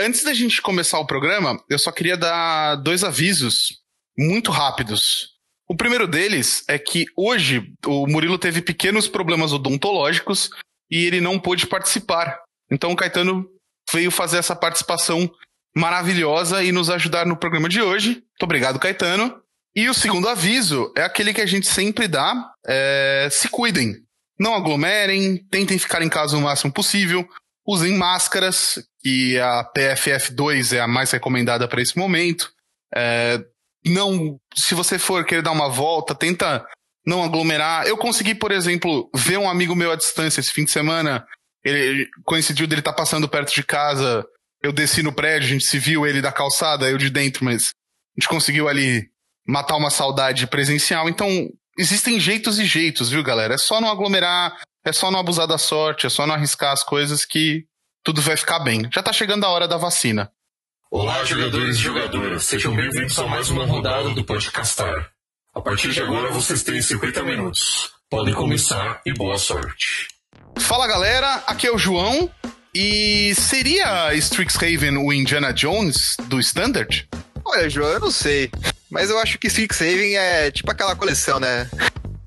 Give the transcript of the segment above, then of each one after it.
antes da gente começar o programa, eu só queria dar dois avisos muito rápidos. O primeiro deles é que hoje o Murilo teve pequenos problemas odontológicos e ele não pôde participar. Então o Caetano veio fazer essa participação maravilhosa e nos ajudar no programa de hoje. Muito obrigado, Caetano. E o segundo aviso é aquele que a gente sempre dá: é, se cuidem. Não aglomerem, tentem ficar em casa o máximo possível, usem máscaras, que a PFF2 é a mais recomendada para esse momento. É, não, se você for querer dar uma volta, tenta não aglomerar. Eu consegui, por exemplo, ver um amigo meu à distância esse fim de semana. Ele coincidiu dele estar tá passando perto de casa. Eu desci no prédio, a gente se viu ele da calçada, eu de dentro, mas a gente conseguiu ali matar uma saudade presencial. Então, existem jeitos e jeitos, viu, galera? É só não aglomerar, é só não abusar da sorte, é só não arriscar as coisas que tudo vai ficar bem. Já tá chegando a hora da vacina. Olá, jogadores e jogadoras. Sejam bem-vindos a mais uma rodada do Podcastar. A partir de agora, vocês têm 50 minutos. Podem começar e boa sorte. Fala, galera. Aqui é o João. E seria Strixhaven o Indiana Jones do Standard? Olha, João, eu não sei. Mas eu acho que Strixhaven é tipo aquela coleção, né?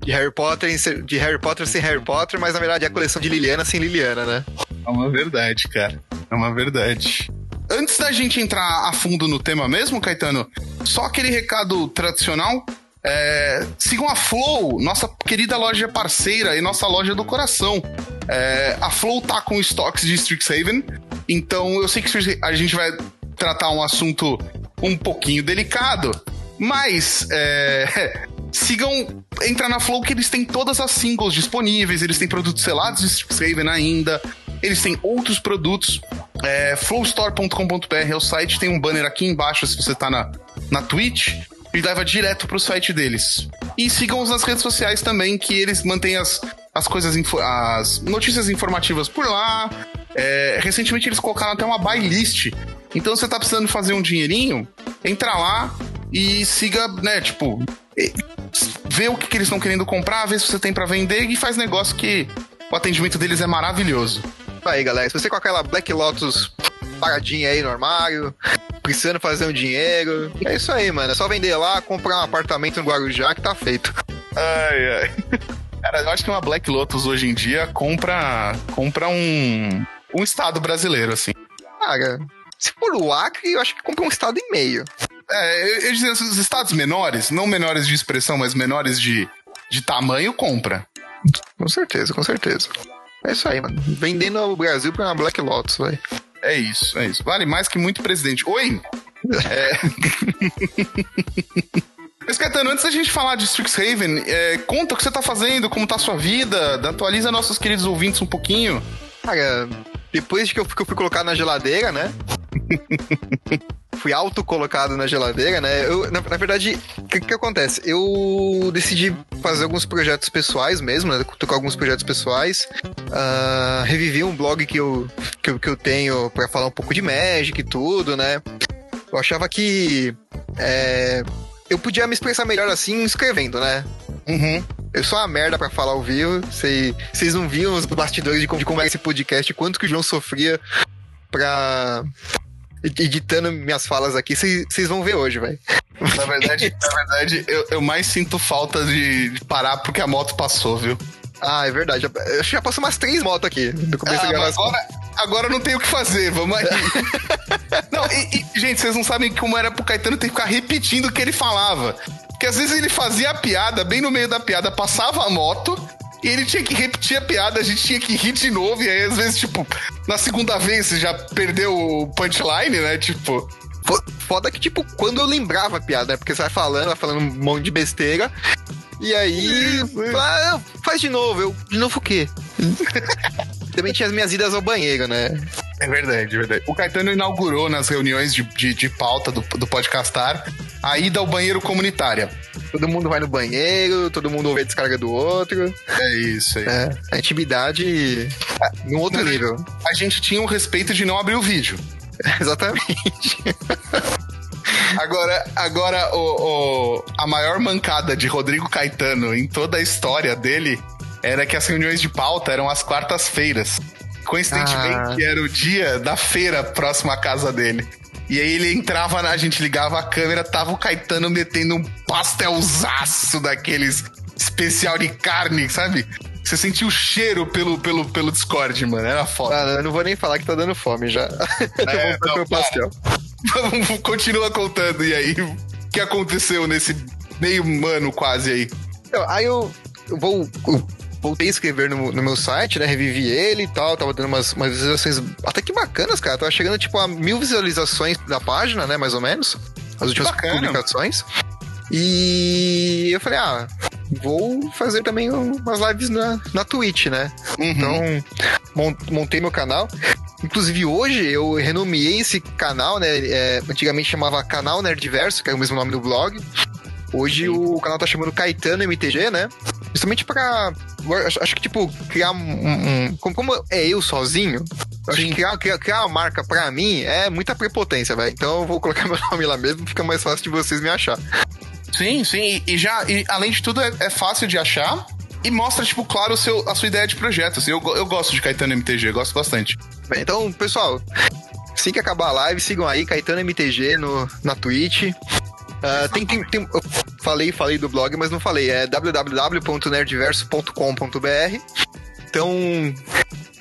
De Harry Potter, de Harry Potter sem Harry Potter, mas na verdade é a coleção de Liliana sem Liliana, né? É uma verdade, cara. É uma verdade. Antes da gente entrar a fundo no tema mesmo, Caetano, só aquele recado tradicional. É, sigam a Flow, nossa querida loja parceira e nossa loja do coração. É, a Flow tá com estoques de Strixhaven, então eu sei que a gente vai tratar um assunto um pouquinho delicado, mas é, sigam, entra na Flow que eles têm todas as singles disponíveis, eles têm produtos selados de Strixhaven ainda, eles têm outros produtos. É, flowstore.com.br é o site, tem um banner aqui embaixo se você tá na, na Twitch e leva direto pro site deles. E sigam-os nas redes sociais também, que eles mantêm as, as coisas, as notícias informativas por lá. É, recentemente eles colocaram até uma buy list. Então você tá precisando fazer um dinheirinho, entra lá e siga, né, tipo, vê o que, que eles estão querendo comprar, vê se você tem para vender e faz negócio que o atendimento deles é maravilhoso. Aí, galera, se você com aquela Black Lotus paradinha aí no armário, precisando fazer um dinheiro, é isso aí, mano. É só vender lá, comprar um apartamento no Guarujá que tá feito. Ai, ai. Cara, eu acho que uma Black Lotus hoje em dia compra, compra um, um estado brasileiro, assim. Cara, se for o Acre, eu acho que compra um estado e meio. É, eu, eu os estados menores, não menores de expressão, mas menores de, de tamanho, compra. Com certeza, com certeza. É isso aí, mano. Vendendo o Brasil pra uma Black Lotus, velho. É isso, é isso. Vale mais que muito presidente. Oi! é... Mas, Caetano, antes da gente falar de Strixhaven, é, conta o que você tá fazendo, como tá a sua vida, atualiza nossos queridos ouvintes um pouquinho. Cara, depois que eu, que eu fui colocado na geladeira, né? fui auto-colocado na geladeira, né? Eu, na, na verdade, o que, que acontece? Eu decidi fazer alguns projetos pessoais mesmo, né? Tocar alguns projetos pessoais. Uh, revivi um blog que eu, que, eu, que eu tenho para falar um pouco de Magic e tudo, né? Eu achava que é, eu podia me expressar melhor assim escrevendo, né? Uhum. Eu sou uma merda pra falar ao vivo. Vocês não viam os bastidores de como, de como era esse podcast, quanto que o João sofria pra. editando minhas falas aqui, vocês vão ver hoje, velho. Na verdade, na verdade eu, eu, mais sinto falta de, de parar porque a moto passou, viu? Ah, é verdade. Já, já passou umas três motos aqui no começo ah, da agora, agora não tem o que fazer, vamos aí. não, e, e, gente, vocês não sabem como era pro Caetano ter que ficar repetindo o que ele falava. Porque às vezes ele fazia a piada, bem no meio da piada, passava a moto, e ele tinha que repetir a piada, a gente tinha que rir de novo, e aí às vezes, tipo, na segunda vez você já perdeu o punchline, né? Tipo. Foda que, tipo, quando eu lembrava a piada, né? Porque você vai falando, vai falando um monte de besteira. E aí. Ah, faz de novo. Eu, de novo o quê? Também tinha as minhas idas ao banheiro, né? É verdade, é verdade. O Caetano inaugurou nas reuniões de, de, de pauta do, do Podcastar a ida ao banheiro comunitária. Todo mundo vai no banheiro, todo mundo ouve a descarga do outro. É isso aí. É, a intimidade é, num outro nível. A gente tinha o respeito de não abrir o vídeo. Exatamente. Agora, agora o, o, a maior mancada de Rodrigo Caetano em toda a história dele era que as reuniões de pauta eram às quartas-feiras. Coincidentemente, ah. era o dia da feira próxima à casa dele. E aí ele entrava, a gente ligava a câmera, tava o Caetano metendo um pastelzaço daqueles especial de carne, sabe? Você sentiu o cheiro pelo, pelo, pelo Discord, mano. Era foda. Ah, eu não vou nem falar que tá dando fome já. É, Vamos não, pastel. Continua contando, e aí? O que aconteceu nesse meio ano quase aí? Aí eu, eu vou. Eu voltei a escrever no, no, meu site, né? Revivi ele e tal. Tava dando umas, umas visualizações até que bacanas, cara. Tava chegando tipo a mil visualizações da página, né? Mais ou menos. As últimas Bacana. publicações. E eu falei, ah, vou fazer também umas lives na, na Twitch, né? Uhum. Então, montei meu canal. Inclusive, hoje eu renomeei esse canal, né? É, antigamente chamava Canal Nerdverso, que é o mesmo nome do blog. Hoje o canal tá chamando Caetano MTG, né? Justamente pra. Acho, acho que, tipo, criar um. um como, como, é eu sozinho, acho que criar, criar, criar uma marca pra mim é muita prepotência, velho. Então eu vou colocar meu nome lá mesmo, fica mais fácil de vocês me achar. Sim, sim. E, já, e além de tudo, é, é, fácil de achar. E mostra, tipo, claro, seu, a sua ideia de projeto. Assim, eu, eu gosto de Caetano MTG, gosto bastante. Bem, então, pessoal, assim que acabar a live, sigam aí, Caetano MTG no, na Twitch. Uh, tem, tem, tem, eu falei, falei do blog, mas não falei. É www.nerdverso.com.br. Então,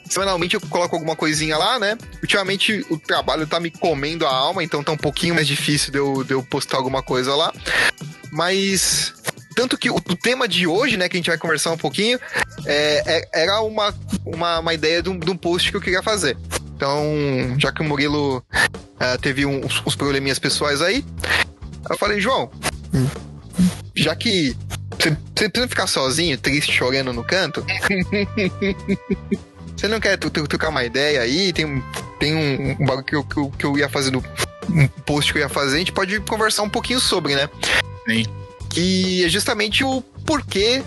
semanalmente eu coloco alguma coisinha lá, né? Ultimamente o trabalho tá me comendo a alma, então tá um pouquinho mais difícil de eu, de eu postar alguma coisa lá. Mas tanto que o, tema de hoje, né, que a gente vai conversar um pouquinho, é, é, era uma, uma, uma ideia de um, de um, post que eu queria fazer. Então, já que o Murilo uh, teve uns, uns probleminhas pessoais aí, eu falei, João, já que você, você precisa ficar sozinho, triste, chorando no canto, Você não quer trocar uma ideia aí? Tem, tem um, um bagulho que eu, que, eu, que eu ia fazer no um post que eu ia fazer, a gente pode conversar um pouquinho sobre, né? Sim. Que é justamente o porquê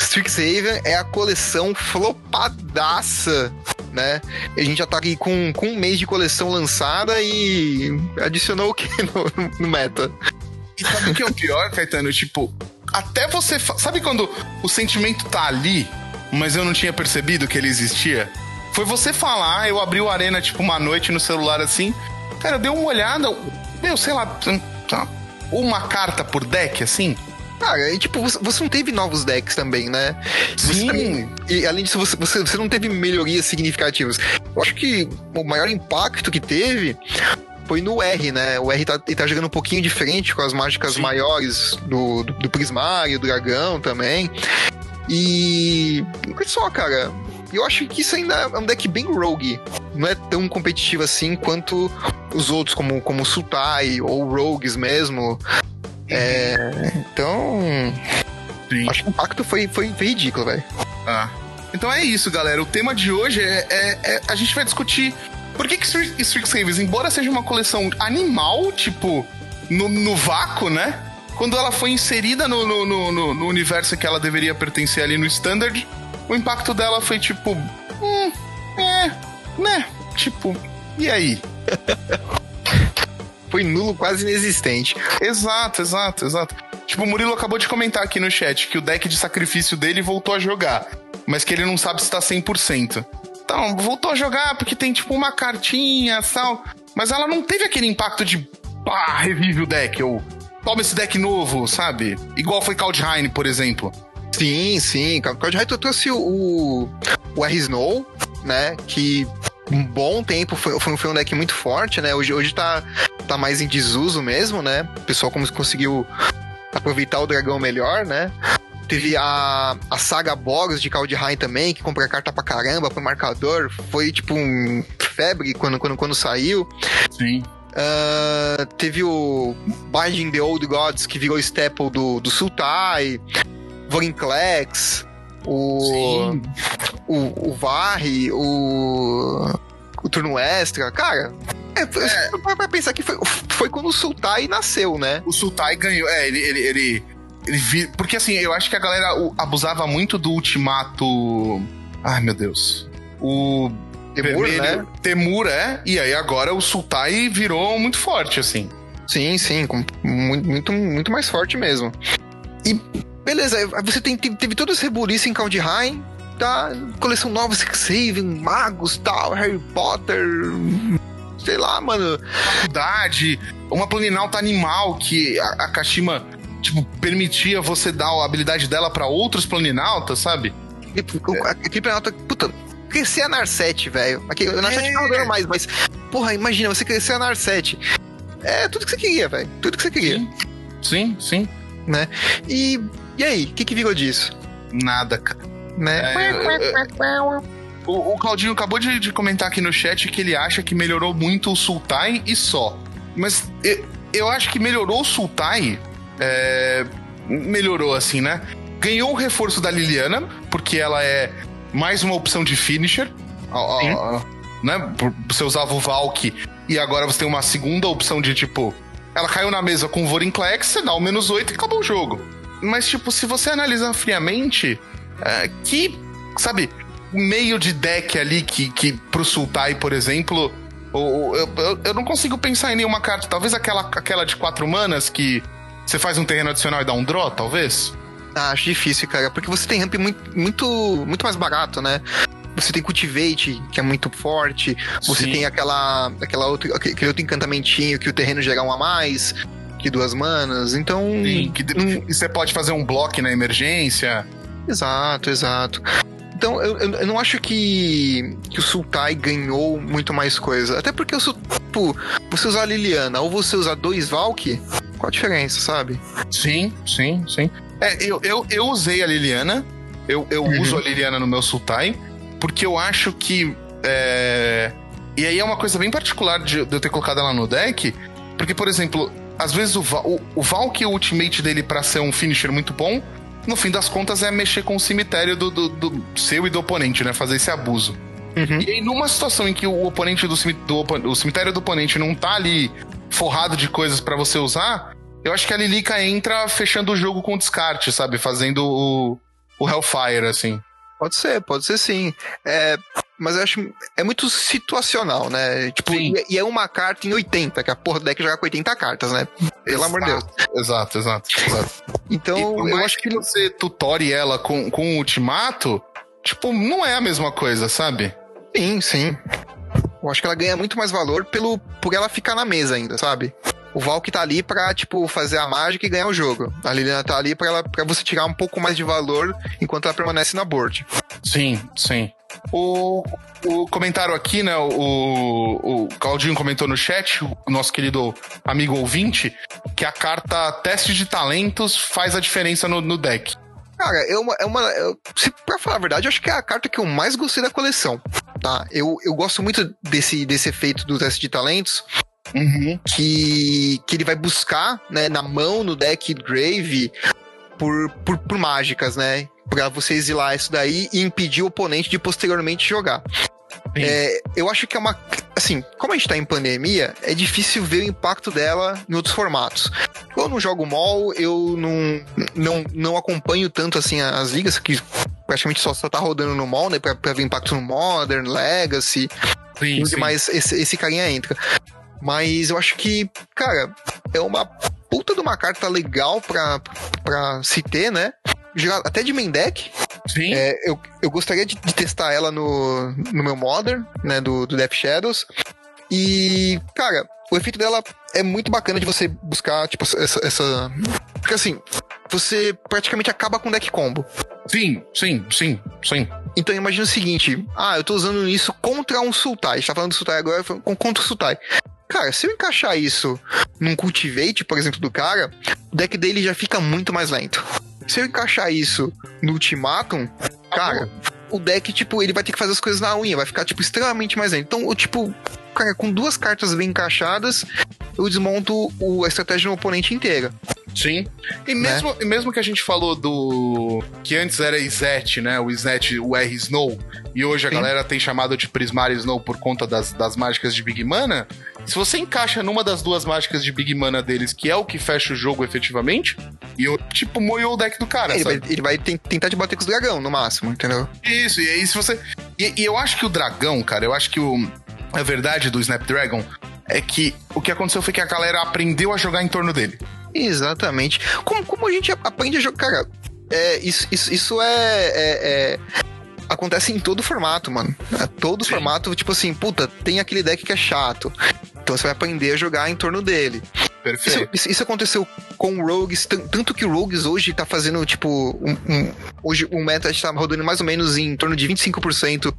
Strixhaven é a coleção flopadaça, né? A gente já tá aqui com, com um mês de coleção lançada e adicionou o que no, no meta? E sabe o que é o pior, Caetano? Tipo, até você. Sabe quando o sentimento tá ali, mas eu não tinha percebido que ele existia. Foi você falar, eu abri o Arena tipo uma noite no celular assim. Cara, deu uma olhada, meu, sei lá, tá, uma carta por deck assim. Cara, e tipo, você não teve novos decks também, né? Sim. Também, e além disso, você, você, você não teve melhorias significativas. Eu acho que o maior impacto que teve foi no R, né? O R tá, tá jogando um pouquinho diferente com as mágicas Sim. maiores do, do, do Prismário, do Dragão também. E. Olha só, cara. Eu acho que isso ainda é um deck bem rogue. Não é tão competitivo assim quanto os outros, como, como Sultai ou Rogues mesmo. É, então. Sim. Acho que o impacto foi, foi, foi ridículo, velho. Ah. Então é isso, galera. O tema de hoje é, é, é a gente vai discutir por que, que Strixhaven, embora seja uma coleção animal, tipo, no, no vácuo, né? quando ela foi inserida no, no, no, no, universo que ela deveria pertencer ali no Standard, o impacto dela foi tipo. Hum, é, né? Tipo, e aí? foi nulo, quase inexistente. Exato, exato, exato. Tipo, o Murilo acabou de comentar aqui no chat que o deck de sacrifício dele voltou a jogar, mas que ele não sabe se tá 100%. Então, voltou a jogar porque tem tipo uma cartinha e tal, mas ela não teve aquele impacto de pá, revive o deck, ou toma esse deck novo, sabe? Igual foi Kaldheim, por exemplo. Sim, sim. Kaldheim trouxe o, o R Snow, né? Que um bom tempo foi, foi um deck muito forte, né? Hoje, hoje tá, tá mais em desuso mesmo, né? O pessoal como conseguiu aproveitar o dragão melhor, né? Teve a, a saga Bogs de Kaldheim também, que compra carta pra caramba, pro marcador. Foi tipo um febre quando, quando, quando saiu. Sim. Uh, teve o Binding the Old Gods, que virou staple do, do Sultai, Vorinclex, o, o, o Varre, o, o Turno Extra. Cara, é, é. Pra pensar que foi, foi quando o Sultai nasceu, né? O Sultai ganhou. É, ele. ele, ele, ele vi, porque assim, eu acho que a galera abusava muito do ultimato. Ai, meu Deus. O Temur, né? Temur, é. E aí agora o Sultai virou muito forte, assim. Sim, sim. Muito, muito, muito mais forte mesmo. E beleza, você tem, teve todo esse rebuliço em Kaldheim. tá, coleção nova, Saving, magos, tal, Harry Potter, sei lá, mano. Faculdade, uma planinalta animal que a, a Kashima, tipo, permitia você dar a habilidade dela para outros planinautas, sabe? Aquele planinauta, puta, crescer a Narset, velho. Aqui, a Narset é. tá rodando mais, mas, porra, imagina, você crescer a Narset. É tudo que você queria, velho. Tudo que você queria. Sim, sim. sim. Né? E, e aí, o que, que virou disso? Nada, cara. Né? É, o, o Claudinho acabou de, de, comentar aqui no chat que ele acha que melhorou muito o Sultai e só. Mas eu, eu acho que melhorou o Sultai. É, melhorou assim, né? Ganhou o reforço da Liliana, porque ela é mais uma opção de finisher. né? Você usava o Valk e agora você tem uma segunda opção de tipo. Ela caiu na mesa com o Vorinclex, você dá o menos 8 e acabou o jogo. Mas, tipo, se você analisar friamente, é, que, sabe, meio de deck ali que, que pro Sultai, por exemplo, eu, eu, eu, não consigo pensar em nenhuma carta. Talvez aquela, aquela de quatro manas que você faz um terreno adicional e dá um draw, talvez? Ah, acho difícil, cara, porque você tem ramp muito, muito, muito mais barato, né? Você tem Cultivate, que é muito forte. Você Sim. tem aquela, aquela outro, aquele outro encantamentinho que o terreno gera um a mais, que duas manas. Então. Que hum, você pode fazer um bloco na emergência. Exato, exato. Então, eu, eu, não acho que, que o Sultai ganhou muito mais coisa. Até porque, eu, tipo, você usar a Liliana ou você usar dois Valk, qual a diferença, sabe? Sim, sim, sim. É, eu, eu, eu usei a Liliana, eu, eu uhum. uso a Liliana no meu Sultai, porque eu acho que. É... E aí é uma coisa bem particular de, de eu ter colocado ela no deck, porque, por exemplo, às vezes o, o, o Valk, o ultimate dele para ser um finisher muito bom, no fim das contas é mexer com o cemitério do, do, do seu e do oponente, né? Fazer esse abuso. Uhum. E aí, numa situação em que o oponente do, do o cemitério do oponente não tá ali forrado de coisas para você usar, eu acho que a Lilica entra fechando o jogo com descarte, sabe? Fazendo o, o Hellfire, assim. Pode ser, pode ser sim. É, mas eu acho é muito situacional, né? Tipo, e, e, é uma carta em 80, que a porra do deck joga com 80 cartas, né? Pelo amor de Deus. Exato, exato, exato. Então, eu acho que você tutore ela com, com o ultimato, tipo, não é a mesma coisa, sabe? Sim, sim. Eu acho que ela ganha muito mais valor pelo, por ela ficar na mesa ainda, sabe? O Valk tá ali pra, tipo, fazer a mágica e ganhar o jogo. A Liliana tá ali pra, ela, pra você tirar um pouco mais de valor enquanto ela permanece na board. Sim, sim. O, o comentário aqui, né? O, o Claudinho comentou no chat, o nosso querido amigo ouvinte, que a carta teste de talentos faz a diferença no, no deck. Cara, é uma. É uma eu, se, pra falar a verdade, eu acho que é a carta que eu mais gostei da coleção. Tá? Eu, eu gosto muito desse, desse efeito do teste de talentos. Uhum. Que, que ele vai buscar né, na mão, no deck Grave, por, por, por mágicas, né? Pra você exilar isso daí e impedir o oponente de posteriormente jogar. É, eu acho que é uma. Assim, como a gente tá em pandemia, é difícil ver o impacto dela em outros formatos. Eu não jogo mall, eu não, não, não acompanho tanto assim as ligas, que praticamente só, só tá rodando no mall, né? Pra, pra ver impacto no Modern, Legacy. Sim, sim. Mas esse, esse carinha entra. Mas eu acho que, cara, é uma puta de uma carta legal pra, pra se ter, né? Até de main deck. Sim. É, eu, eu gostaria de, de, testar ela no, no meu Modern, né? Do, do Death Shadows. E, cara, o efeito dela é muito bacana de você buscar, tipo, essa. essa... Porque assim, você praticamente acaba com deck combo. Sim, sim, sim, sim. Então imagina o seguinte: ah, eu tô usando isso contra um Sultai. A gente tá falando do Sultai agora, contra o Sultai. Cara, se eu encaixar isso num Cultivate, por exemplo, do cara, o deck dele já fica muito mais lento. Se eu encaixar isso no Ultimatum, cara, o deck, tipo, ele vai ter que fazer as coisas na unha, vai ficar, tipo, extremamente mais lento. Então, eu, tipo, cara, com duas cartas bem encaixadas, eu desmonto o, a estratégia do oponente inteira. Sim. E mesmo, né? mesmo que a gente falou do. que antes era Izet, né? O Izet, o R Snow, e hoje a Sim. galera tem chamado de Prismar Snow por conta das, das mágicas de Big Mana. Se você encaixa numa das duas mágicas de Big Mana deles, que é o que fecha o jogo efetivamente, e eu, tipo, moiou o deck do cara. Ele, vai, ele vai, tentar te bater com os dragão, no máximo, entendeu? Isso, e aí se você. E, e eu acho que o dragão, cara, eu acho que o. A verdade do Snapdragon é que o que aconteceu foi que a galera aprendeu a jogar em torno dele. Exatamente. Como, como a gente aprende a jogar. Cara, é, isso, isso, isso é, é, é acontece em todo formato, mano. É, todo Sim. formato, tipo assim, puta, tem aquele deck que é chato. Então você vai aprender a jogar em torno dele. Perfeito. Isso, isso, isso aconteceu com o Rogues, tanto que o Rogues hoje tá fazendo, tipo, um, um, hoje o meta está rodando mais ou menos em torno de 25%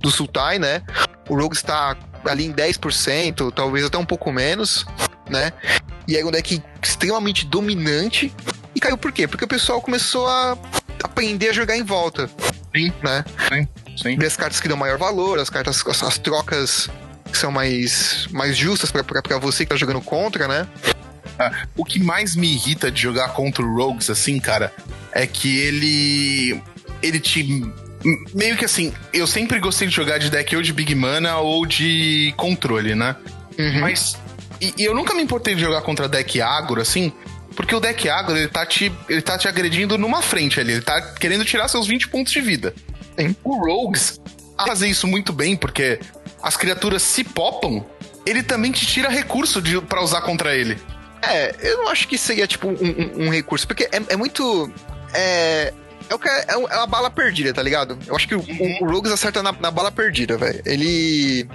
do Sultai, né? O Rogues tá ali em 10%, talvez até um pouco menos, né? E é um deck extremamente dominante. E caiu por quê? Porque o pessoal começou a aprender a jogar em volta. Sim, né? Sim, sim. Ver as cartas que dão maior valor, as cartas, as, as trocas que são mais, mais justas para você que tá jogando contra, né? Ah, o que mais me irrita de jogar contra o Rogues, assim, cara, é que ele. Ele te. Meio que assim, eu sempre gostei de jogar de deck ou de Big Mana ou de controle, né? Uhum. Mas. E, e, eu nunca me importei de jogar contra deck agro, assim, porque o deck agro, ele tá te, ele tá te agredindo numa frente ali, ele tá querendo tirar seus 20 pontos de vida. Sim. O Rogues fazer isso muito bem, porque as criaturas se popam, ele também te tira recurso para usar contra ele. É, eu não acho que seria tipo um, um, um recurso, porque é, é muito. É, é, o que é, é, é uma bala perdida, tá ligado? Eu acho que o, uhum. o Rogues acerta na, na bala perdida, velho. Ele.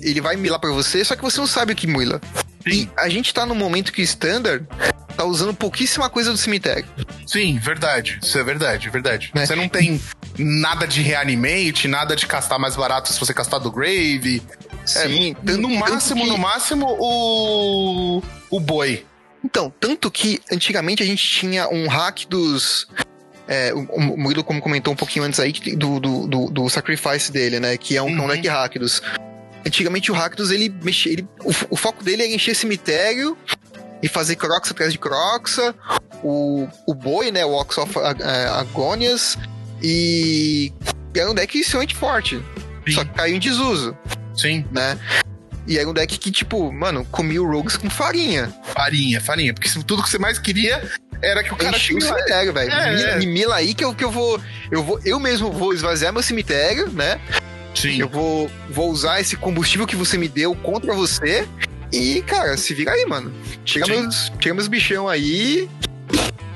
Ele vai milar pra você, só que você não sabe o que mila. Sim. E a gente tá num momento que o Standard tá usando pouquíssima coisa do cemitério. Sim, verdade. Isso é verdade, verdade. Né? Você não tem nada de reanimate, nada de castar mais barato se você castar do Grave. Sim, é, no máximo, que... no máximo, o. o boi. Então, tanto que antigamente a gente tinha um hack dos. É, o Murilo, como comentou um pouquinho antes aí, do, do, do, do Sacrifice dele, né? Que é um, uhum. um deck Rakdos. Antigamente o Rakdos, ele mexia. Ele, o, o, foco dele era encher cemitério e fazer Croxa atrás de Croxa. O, o Boi, né? O Ox of é, Agonias. E era um deck extremamente forte. Sim. Só que caiu em desuso. Sim. Né? E era um deck que, tipo, mano, comia o Rogues com farinha. Farinha, farinha. Porque tudo que você mais queria era que o cara tinha o cemitério, velho. É, me, é. me mila aí que eu, que eu vou. Eu vou. Eu mesmo vou esvaziar meu cemitério, né? Sim. Eu vou, vou usar esse combustível que você me deu contra você. E, cara, se vira aí, mano. Chega meus, chega meus bichão aí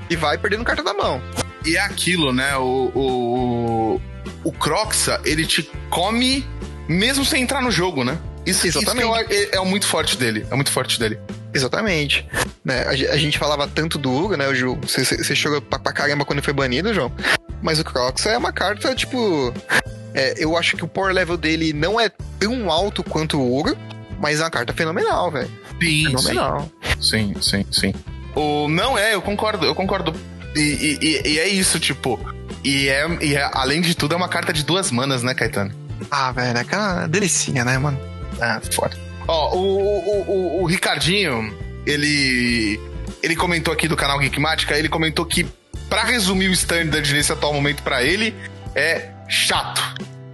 e vai perdendo carta da mão. E é aquilo, né? O, o, o Croxa, ele te come mesmo sem entrar no jogo, né? Isso, Exatamente. Isso é, é, é, muito forte dele. É muito forte dele. Exatamente. Né? A, a, gente falava tanto do Hugo, né, o Ju? Você, jogou pra, pra, caramba quando foi banido, João. Mas o Croxa é uma carta, tipo. É, eu acho que o power level dele não é tão alto quanto o Uro, mas é uma carta fenomenal, velho. Sim, fenomenal. Sim, sim, sim. O, não é, eu concordo, eu concordo e, e, e, é isso, tipo. E é, e é, além de tudo, é uma carta de duas manas, né, Caetano? Ah, velho, é aquela delicinha, né, mano? Ah, foda. Ó, o, o, o, o Ricardinho, ele. Ele comentou aqui do canal Geekmática, ele comentou que, para resumir o standard nesse atual momento para ele, é chato.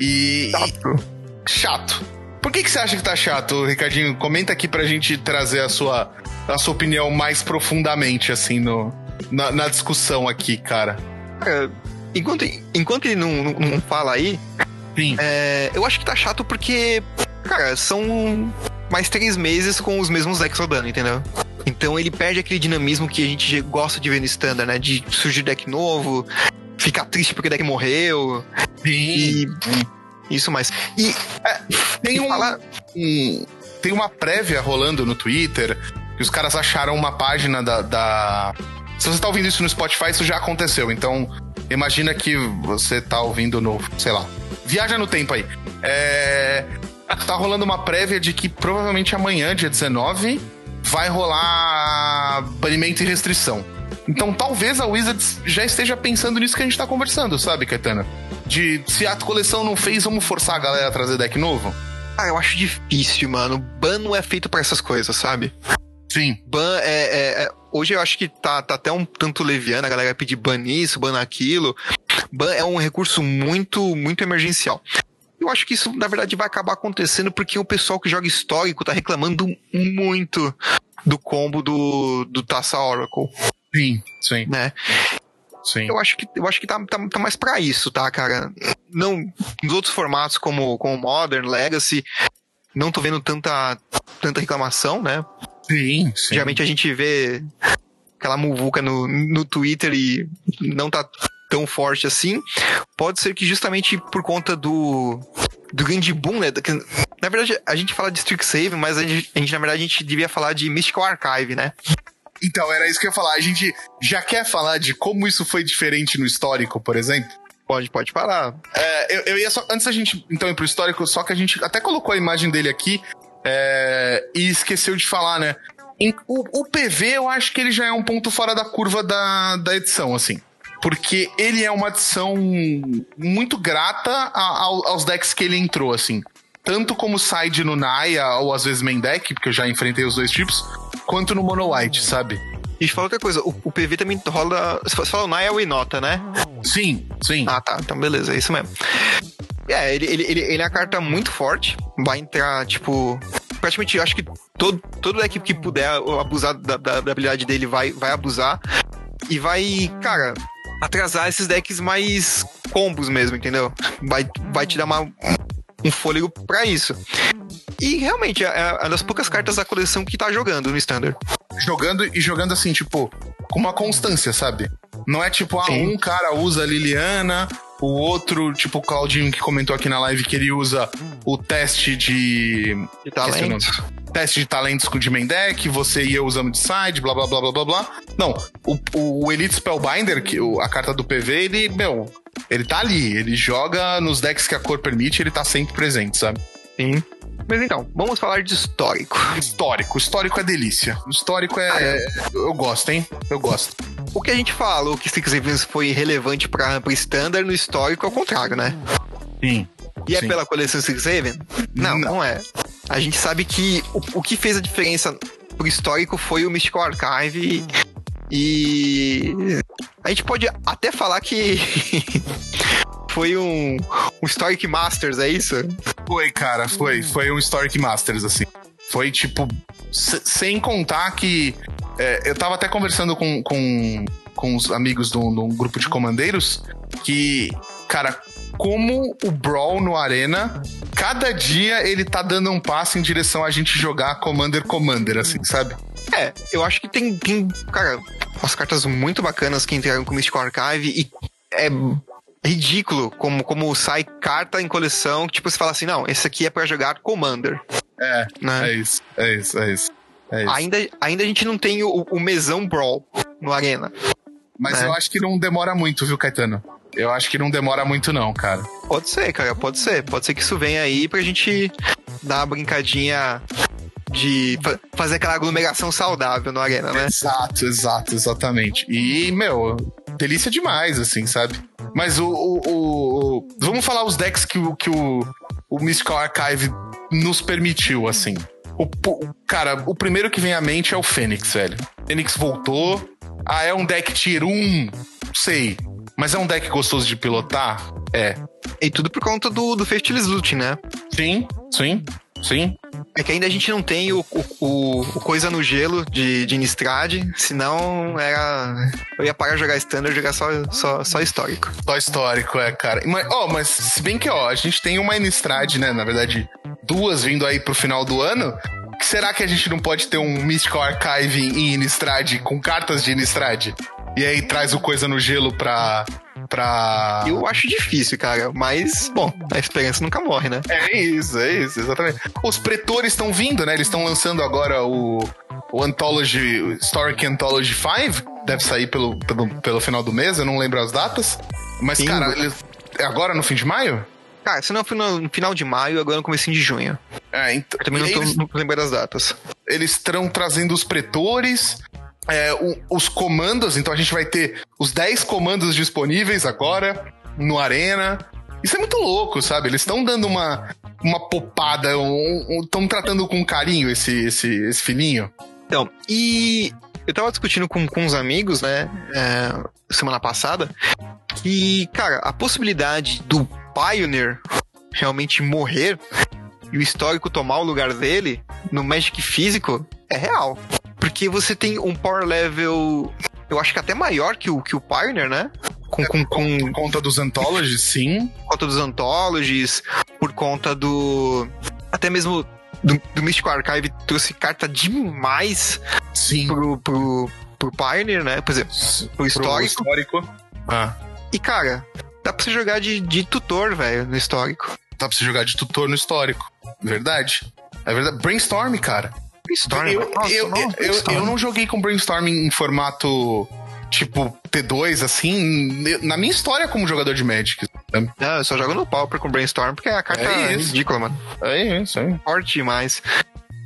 E. Chato. E, chato. Por que, que você acha que tá chato, Ricardinho? Comenta aqui pra gente trazer a sua, a sua opinião mais profundamente, assim, no, na, na discussão aqui, cara. É, enquanto, enquanto ele não, não, não fala aí, é, eu acho que tá chato porque, cara, são mais três meses com os mesmos decks rodando, entendeu? Então ele perde aquele dinamismo que a gente gosta de ver no standard, né? De surgir deck novo, ficar triste porque o deck morreu. Sim. E isso mais. E é, tem um, falar... um, tem uma prévia rolando no Twitter que os caras acharam uma página da, da se você tá ouvindo isso no Spotify, isso já aconteceu. Então, imagina que você tá ouvindo no, sei lá, viaja no tempo aí. É, tá rolando uma prévia de que provavelmente amanhã, dia 19, vai rolar banimento e restrição. Então talvez a Wizards já esteja pensando nisso que a gente tá conversando, sabe, Caetano? De se a coleção não fez, vamos forçar a galera a trazer deck novo? Ah, eu acho difícil, mano. Ban não é feito para essas coisas, sabe? Sim. Ban é, é, é, Hoje eu acho que tá, tá até um tanto leviano, a galera pedir ban isso, ban aquilo. Ban é um recurso muito, muito emergencial. Eu acho que isso, na verdade, vai acabar acontecendo porque o pessoal que joga histórico tá reclamando muito do combo do, do Taça Oracle. Sim, sim. Né? Sim. Eu acho que, eu acho que tá, tá, tá mais para isso, tá, cara? Não, nos outros formatos como, como Modern, Legacy, não tô vendo tanta, tanta reclamação, né? Sim, sim. Geralmente a gente vê aquela muvuca no, no Twitter e não tá tão forte assim. Pode ser que justamente por conta do do grande boom, né? Na verdade, a gente fala de Strixhaven, mas a gente, a gente, na verdade, a gente devia falar de Mystical Archive, né? Então, era isso que eu ia falar. A gente já quer falar de como isso foi diferente no histórico, por exemplo? Pode, pode falar. É, eu, eu ia só. Antes da gente então ir pro histórico, só que a gente até colocou a imagem dele aqui é, e esqueceu de falar, né? Em, o, o PV, eu acho que ele já é um ponto fora da curva da, da edição, assim porque ele é uma adição muito grata a, a, aos decks que ele entrou, assim. Tanto como side no Naya, ou às vezes main deck, porque eu já enfrentei os dois tipos, quanto no Mono White, sabe? E fala outra coisa, o, o, PV também rola. Você fala o Naya ou Inota, né? Sim, sim. Ah, tá. Então beleza, é isso mesmo. É, ele, ele, ele, ele é uma carta muito forte. Vai entrar, tipo. Praticamente, acho que todo, todo deck que puder abusar da, da, da habilidade dele vai, vai abusar. E vai, cara, atrasar esses decks mais combos mesmo, entendeu? Vai, vai te dar uma, um fôlego para isso. E realmente, é, é uma das poucas cartas da coleção que tá jogando no Standard. Jogando e jogando assim, tipo, com uma constância, sabe? Não é tipo, ah, Sim. um cara usa Liliana, o outro, tipo o Claudinho que comentou aqui na live que ele usa o teste de. De talento teste de talentos com de main deck, você ia usando de side, blá blá blá blá blá blá. Não, o, o Elite Spellbinder, que, a carta do PV, ele, meu, ele tá ali, ele joga nos decks que a cor permite, ele tá sempre presente, sabe? Sim. Mas então, vamos falar de histórico. Histórico. Histórico é delícia. Histórico é. Ah, é. Eu gosto, hein? Eu gosto. O que a gente falou que Six Events foi relevante pra, pra Standard no histórico é o contrário, né? Sim. E é Sim. pela coleção Six Haven? Não, não, não é. A gente sabe que o, o que fez a diferença pro histórico foi o Mystical Archive e a gente pode até falar que foi um, um Historic Masters, é isso? Foi, cara, foi. Foi um Historic Masters, assim. Foi tipo. Sem contar que. É, eu tava até conversando com, com, com os amigos de um grupo de comandeiros que, cara, como o Brawl no Arena, cada dia ele tá dando um passo em direção a gente jogar Commander Commander, assim, sabe? É, eu acho que tem, tem cara, umas cartas muito bacanas que entraram com o Mystical Archive e é ridículo como, como sai carta em coleção que tipo você fala assim, não, esse aqui é para jogar Commander. É, né? é isso, é isso, é isso. É isso. Ainda, ainda a gente não tem o, o mesão Brawl no Arena. Mas né? eu acho que não demora muito, viu, Caetano? Eu acho que não demora muito, não, cara. Pode ser, cara, pode ser. Pode ser que isso venha aí pra gente dar uma brincadinha de fazer aquela aglomeração saudável no Arena, né? Exato, exato, exatamente. E, meu, delícia demais, assim, sabe? Mas o. o, o vamos falar os decks que, o, que o, o Mystical Archive nos permitiu, assim. O, o, cara, o primeiro que vem à mente é o Fênix, velho. Fênix voltou. Ah, é um deck tier 1? Sei. Mas é um deck gostoso de pilotar? É. E tudo por conta do, do Faithless Loot, né? Sim, sim, sim. É que ainda a gente não tem o, o, o coisa no gelo de, de Innistrad, senão era. Eu ia parar de jogar standard e jogar só, só, só histórico. Só histórico, é, cara. Mas, oh, mas se bem que, ó, a gente tem uma Innistrad, né? Na verdade, duas vindo aí pro final do ano. Será que a gente não pode ter um Mystical Archive em Innistrad com cartas de Innistrad? E aí traz o coisa no gelo pra. Pra. Eu acho difícil, cara. Mas, bom, a esperança nunca morre, né? É isso, é isso, exatamente. Os pretores estão vindo, né? Eles estão lançando agora o. O Anthology, Historic Anthology 5, deve sair pelo, pelo, pelo final do mês, eu não lembro as datas. Mas, Sim. cara, eles, é agora no fim de maio? Cara, se não foi no final de maio, agora no começo de junho. É, então. Eu também não, tô, eles, não lembrando das datas. Eles estão trazendo os pretores, é, o, os comandos, então a gente vai ter os 10 comandos disponíveis agora no Arena. Isso é muito louco, sabe? Eles estão dando uma, uma popada, estão um, um, tratando com carinho esse, esse, esse filhinho. Então, e eu tava discutindo com, com uns amigos, né, é, semana passada, que, cara, a possibilidade do Pioneer realmente morrer e o histórico tomar o lugar dele no Magic físico é real. Porque você tem um power level, eu acho que até maior que o, que o Pioneer, né? Com, com, com... Por conta dos Anthologies, sim. Por conta dos Anthologies, por conta do. Até mesmo do, do Mystical Archive trouxe carta demais sim. Pro, pro, pro Pioneer, né? Por exemplo, pro histórico. Pro histórico. Ah. E, cara, dá pra você jogar de, de tutor, velho, no histórico. Dá pra você jogar de tutor no histórico. Verdade. É verdade. Brainstorm, cara. Brainstorm, eu, nossa, eu, nossa, eu, eu não joguei com Brainstorm em formato tipo T2, assim, na minha história como jogador de Magic. Não, eu só jogo no Pauper com Brainstorm porque a carta É é, ridícula, mano. É isso, é. Forte demais.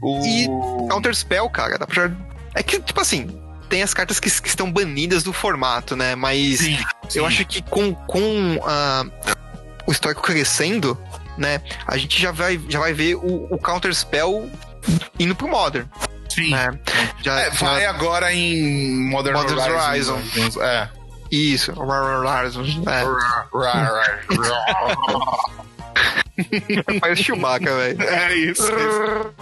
O... E Counter Spell, cara, dá pra jogar. É que, tipo assim, tem as cartas que, que estão banidas do formato, né? Mas Sim, eu sim. acho que com, com ah, o histórico crescendo, né? A gente já vai, já vai ver o, o Counter Spell indo pro Modern, Sim. né? Já, É, vai já- agora em Modern, Modern Horizon. É. Isso. É. Faz Chewbacca, velho. É isso. é isso.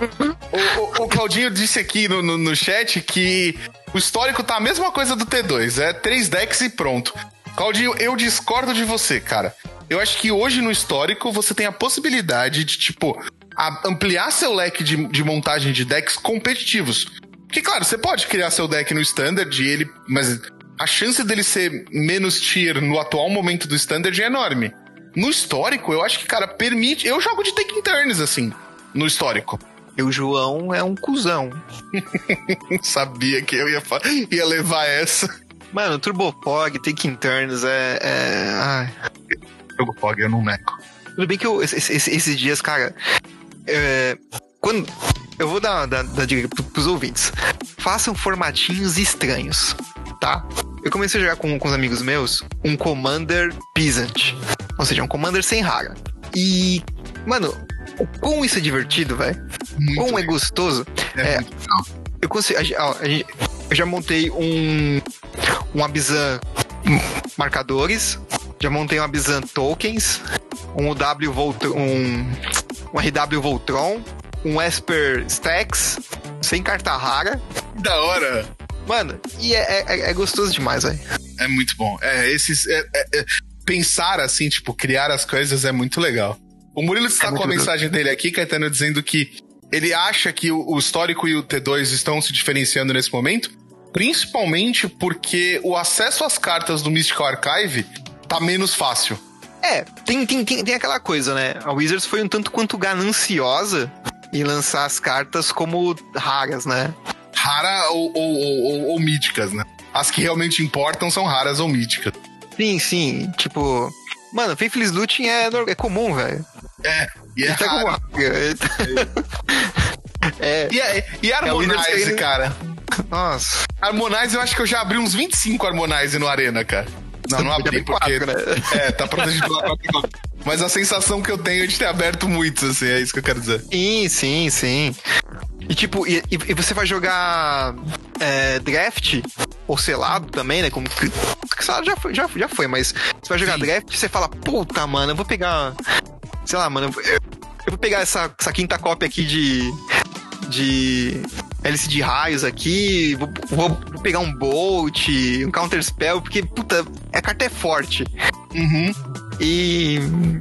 o, o- o Claudinho disse aqui no, no, no chat que o histórico tá a mesma coisa do T2. É três decks e pronto. Claudinho, eu discordo de você, cara. Eu acho que hoje no histórico você tem a possibilidade de, tipo, ampliar seu leque de, de montagem de decks competitivos. Porque, claro, você pode criar seu deck no Standard e ele. Mas a chance dele ser menos tier no atual momento do Standard é enorme. No histórico, eu acho que, cara, permite. Eu jogo de taking turns, assim, no histórico. E o João é um cuzão. Sabia que eu ia, ia levar essa. Mano, Turbo Pog, Taking Turns é. é... Ai. Jogo Pog, eu não neco. Tudo bem que eu, esse- esse- esses dias, cara. É, quando. Eu vou dar, dar, dar dica pro- pros ouvintes. Façam formatinhos estranhos, tá? Eu comecei a jogar com, com os amigos meus um Commander Peasant. Ou seja, um Commander sem rara. E. Mano, o quão isso é divertido, velho. Quão é gostoso. É é. Eu consigo. a a gente- eu já montei um. Um Abizan marcadores. Já montei um Abizan tokens. Um UW Volt, um. Um RW Voltron. Um Esper Stacks. Sem carta rara. Da hora. Mano, e é, é, é gostoso demais, velho. É muito bom. É, esses. é- é- é- pensar assim, tipo, criar as coisas é muito legal. O Murilo está É com a mensagem dele aqui, Caetano, dizendo que ele acha que o, o histórico e o T2 estão se diferenciando nesse momento, principalmente porque o acesso às cartas do Mystical Archive tá menos fácil. É, tem, tem, tem, tem aquela coisa, né? A Wizards foi um tanto quanto gananciosa em lançar as cartas como raras, né? Rara ou, ou, ou, ou- míticas, né? As que realmente importam são raras ou míticas. Sim, sim. Tipo. Mano, Faithless Looting é, é comum, velho. É, e é Ele tá raro. como tá- É, E, é, e Harmonize, querendo- cara? nossa. Harmonize, eu acho que eu já abri uns 25 Harmonize no Arena, cara. Não, não abri, porque... quatro, né? É, tá protegido pela. Mas a sensação que eu tenho é de ter aberto muitos, assim, é isso que eu quero dizer. Sim, sim, sim. E tipo, e, e- você vai jogar é, draft ou selado também, né? Como que que selado já foi, já, já foi, mas você vai jogar Sim. draft e você fala, puta, mano, eu vou pegar. Sei lá, mano, eu, eu vou pegar essa, essa quinta cópia aqui de. De hélice de raios aqui, vou, vou- pegar um Bolt, um Counter Spell, porque, puta, a carta é forte. Uhum. E,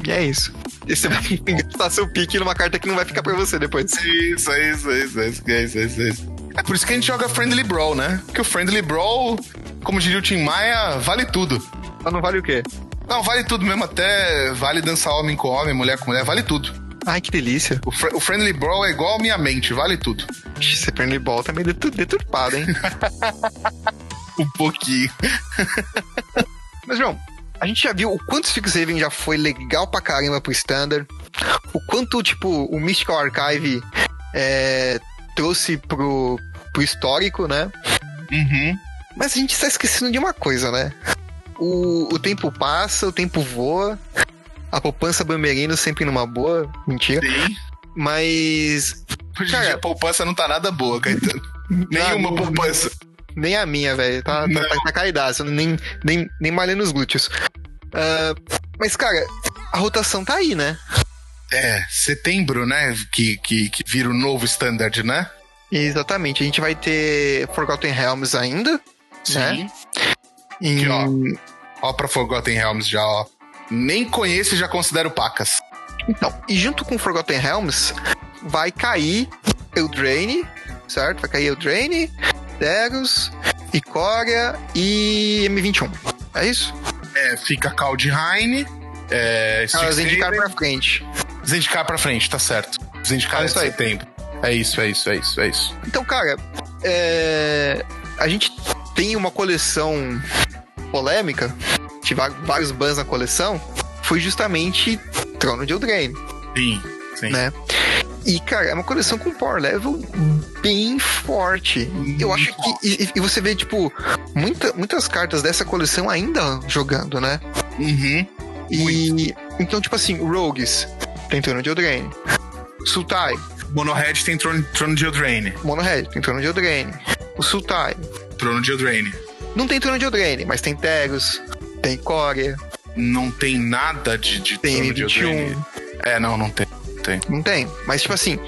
é isso. E você vai gastar seu pique numa carta que não vai ficar pra você depois. Isso, é isso, é isso, é isso, é isso, isso, é isso. É por isso que a gente joga Friendly Brawl, né? Porque o Friendly Brawl, como diria o Tim Maia, vale tudo. Mas não vale o quê? Não, vale tudo mesmo, até vale dançar homem com homem, mulher com mulher, vale tudo. Ai, que delícia. O, fr- o Friendly Brawl é igual a minha mente, vale tudo. Esse Friendly Ball tá meio detur- deturpado, hein? Um pouquinho. Mas, João, a gente já viu o quanto Six Haven já foi legal pra caramba pro Standard. O quanto, tipo, o Mystical Archive é, trouxe pro, pro histórico, né? Uhum. Mas a gente está esquecendo de uma coisa, né? O, o tempo passa, o tempo voa. A poupança Bamberino sempre numa boa. Mentira. Sim. Mas. Hoje Cara- dia a poupança não tá nada boa, Caetano. Nenhuma não- poupança. Nem a minha, velho. Tá, tá, tá, tá caidaço. Nem, nem, nem malhando os glúteos. Ah, mas, cara, a rotação tá aí, né? É, setembro, né? Que, que, que vira o novo standard, né? Exatamente. A gente vai ter Forgotten Realms ainda. Né? Em... Aqui, ó. Ó pra Forgotten Realms já, ó. Nem conheço e já considero pacas. Então, e junto com Forgotten Realms, vai cair Eldraine, certo? Vai cair Eldraine, Teros, Icória e M21. É isso? É, fica Kaldheim, é, Ah, Zendikar pra frente. Zendikar pra frente, tá certo. Zendikar É é isso aí. setembro. É isso, é isso, é isso, é isso. Então, cara, é, a gente tem uma coleção polêmica, de vários bans na coleção, foi justamente Trono de Eldraine, Sim, sim. né? E, cara, é uma coleção com power level bem forte. Eu acho que. E, e você vê, tipo, muita, muitas cartas dessa coleção ainda jogando, né? Uhum. E. Então, tipo assim, Rogues tem Trono de Eldraine. Sultai, Monohead tem trono, trono de Eldraine. Monohead tem Trono de Eldraine. O Sultai Trono de Eldraine. Não tem Trono de Eldraine, mas tem Teros, tem Corea, Não tem nada de, de tem trono de Eldraine. M21. É, não, não tem. tem. Não tem. Mas, tipo assim,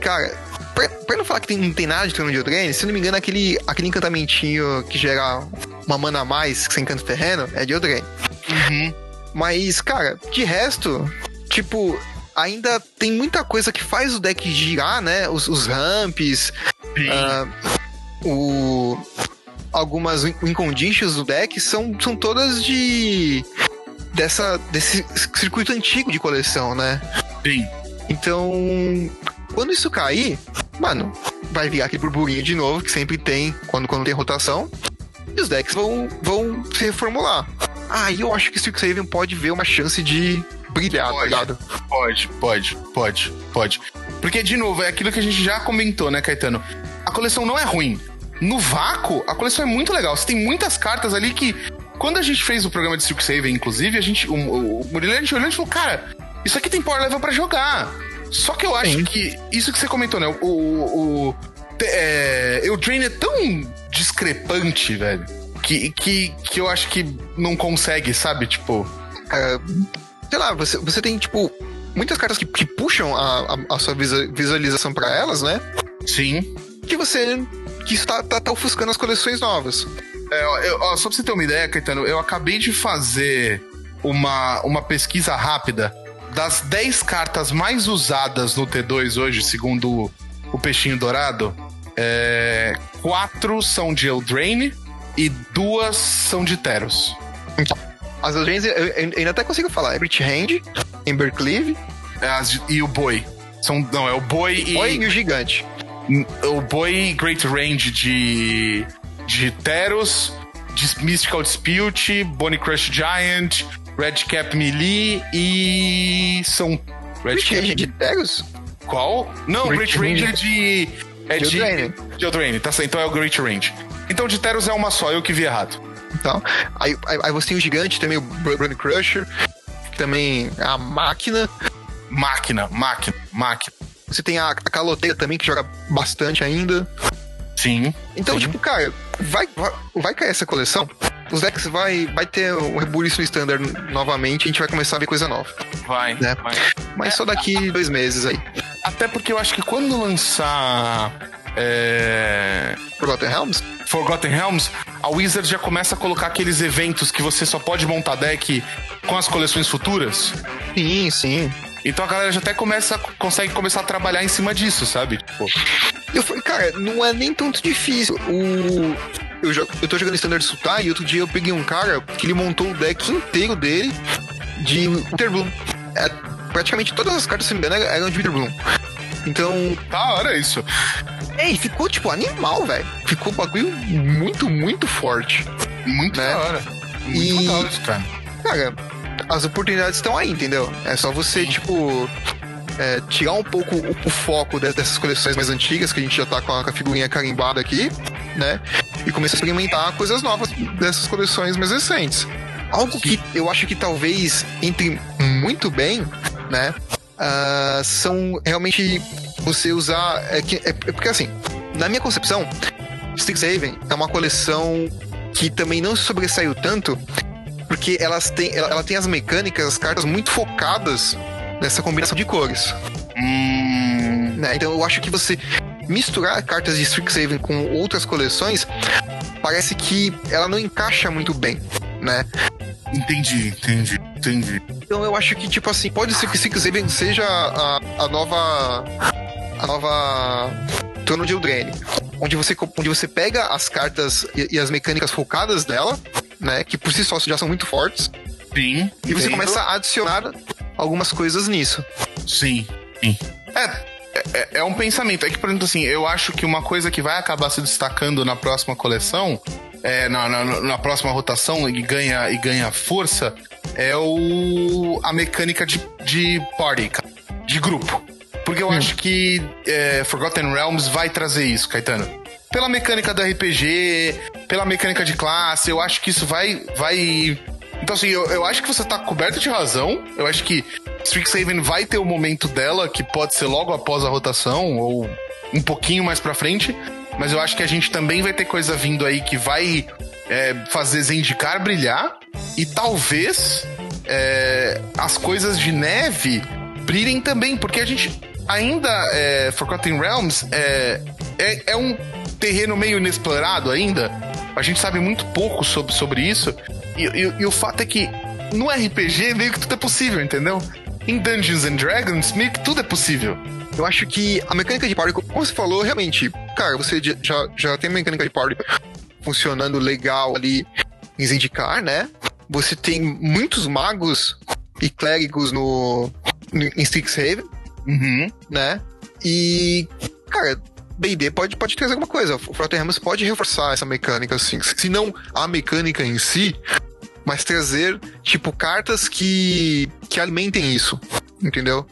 cara, pra, pra não falar que tem- não tem nada de Trono de Eldraine, se não me engano, aquele, aquele encantamentinho que gera uma mana a mais, que você encanta o terreno, é de Eldraine. Uhum. Mas, cara, de resto, tipo, ainda tem muita coisa que faz o deck girar, né? Os, os ramps, ah, o. Algumas win- win conditions do deck são, são todas de. dessa. desse circuito antigo de coleção, né? Sim. Então, quando isso cair, mano, vai virar aquele burburinho de novo que sempre tem quando, quando tem rotação. E os decks vão, vão se reformular. Aí eu acho que Strixhaven pode ver uma chance de brilhar, tá Pode. ligado? Pode, pode, pode, pode. Porque, de novo, é aquilo que a gente já comentou, né, Caetano? A coleção não é ruim. No vácuo, a coleção é muito legal. Você tem muitas cartas ali que. Quando a gente fez o programa de Strixhaven, inclusive, a gente. O, o, Murilo a gente olhou e falou, cara, isso aqui tem power level pra jogar. Só que eu acho Sim. que. Isso que você comentou, né? O. o, o te- é, Eldraine é tão discrepante, velho. Que, que, que eu acho que não consegue, sabe? Tipo. Cara, sei lá, você, você tem, tipo, muitas cartas que, que puxam a, a, a sua visualização pra elas, né? Sim. Que você. Que isso tá, tá, tá ofuscando as coleções novas. É, eu- ó, só pra você ter uma ideia, Caetano, eu acabei de fazer uma, uma pesquisa rápida das 10 cartas mais usadas no T2 hoje, segundo o, o Peixinho Dourado. É, quatro são de Eldraine e duas são de Teros. As Eldraines, eu, eu ainda até consigo falar. É Brit Hand, Embercleave, É, as de- e o Boi. São, não, é o Boi e. Oi e o Gigante. O Boi Great Range de, de Teros, Dis- Mystical Dispute, Bonnie Crush Giant, Red Cap Melee e. São. Red Brit Hand de Teros? Qual? Não, Great Great Range é Range. de. É De de. Eldraine. De Eldraine, tá certo. Então é o Great Range. Então de Teros é uma só, eu que vi errado. Então, aí, aí, aí você tem o Gigante, também o Brand Crusher, também a máquina. Máquina, máquina, máquina. Você tem a, a Caloteira também, que joga bastante ainda. Sim. Então, Sim. tipo, cara, vai, vai, vai cair essa coleção. Os decks vai, vai ter um rebuliço no standard novamente e a gente vai começar a ver coisa nova. Vai, Né? vai. Mas só daqui dois meses aí. Até porque eu acho que quando lançar. É... Forgotten Realms? Forgotten Realms, a Wizard já começa a colocar aqueles eventos que você só pode montar deck com as coleções futuras. Sim, sim. Então a galera já até começa, consegue começar a trabalhar em cima disso, sabe? Tipo, Eu falei, cara, não é nem tanto difícil. O. Eu, jo- eu tô jogando Standard Sultai e outro dia eu peguei um cara que ele montou o deck inteiro dele de Winterbloom. É, praticamente todas as cartas, se não me engano, eram de Winterbloom. Então, da hora isso. é, e ficou tipo animal, velho. Ficou um bagulho muito, muito forte. Muito Né? da hora. Muito E- legal isso, cara. Cara, as oportunidades estão aí, entendeu? É só você, tipo. é, tirar um pouco o, o foco de- dessas coleções mais antigas, que a gente já tá com a, com a figurinha carimbada aqui, né? E começar a experimentar coisas novas dessas coleções mais recentes. Algo que eu acho que talvez entre muito bem, né? ah, são realmente você usar. É, que- é- é porque assim, na minha concepção, Strixhaven é uma coleção que também não se sobressaiu tanto porque elas têm, ela, ela tem as mecânicas, as cartas muito focadas nessa combinação de cores. Hum, Né? Então eu acho que você misturar cartas de Strixhaven com outras coleções parece que ela não encaixa muito bem, né? entendi, entendi, entendi. Então eu acho que, tipo assim, pode ser que Strixhaven seja a, a nova. a nova. Trono de Eldraine. Onde você, onde você pega as cartas e, e as mecânicas focadas dela, né? Que por si só já são muito fortes. Sim. E você entendo. começa a adicionar algumas coisas nisso. Sim, sim. É. É, é um pensamento. É que, por exemplo, assim, eu acho que uma coisa que vai acabar se destacando na próxima coleção, é, na, na, na próxima rotação e ganha, e ganha força, é o a mecânica de, de party, de grupo. Porque eu acho que é, Forgotten Realms vai trazer isso, Caetano. Pela mecânica do RPG, pela mecânica de classe, eu acho que isso vai. vai... Então, assim, eu, eu acho que você tá coberto de razão. Eu acho que Strixhaven vai ter o momento dela, que pode ser logo após a rotação, ou um pouquinho mais pra frente. Mas eu acho que a gente também vai ter coisa vindo aí que vai é, fazer Zendikar brilhar. E talvez é, as coisas de neve brilhem também, porque a gente ainda é, Forgotten Realms é, é, é um terreno meio inexplorado ainda. A gente sabe muito pouco sobre, sobre isso. E, e- e o fato é que no RPG meio que tudo é possível, entendeu? Em Dungeons and Dragons, meio que tudo é possível. Eu acho que a mecânica de party, como você falou, realmente, cara, você já- já, tem a mecânica de party funcionando legal ali em Zendikar, né? Você tem muitos magos e clérigos no, no em Strixhaven, Uhum. né? E, cara, D&D pode, pode trazer alguma coisa. O Realms pode reforçar essa mecânica, assim. Se não a mecânica em si, mas trazer, tipo, cartas que, que alimentem isso, entendeu?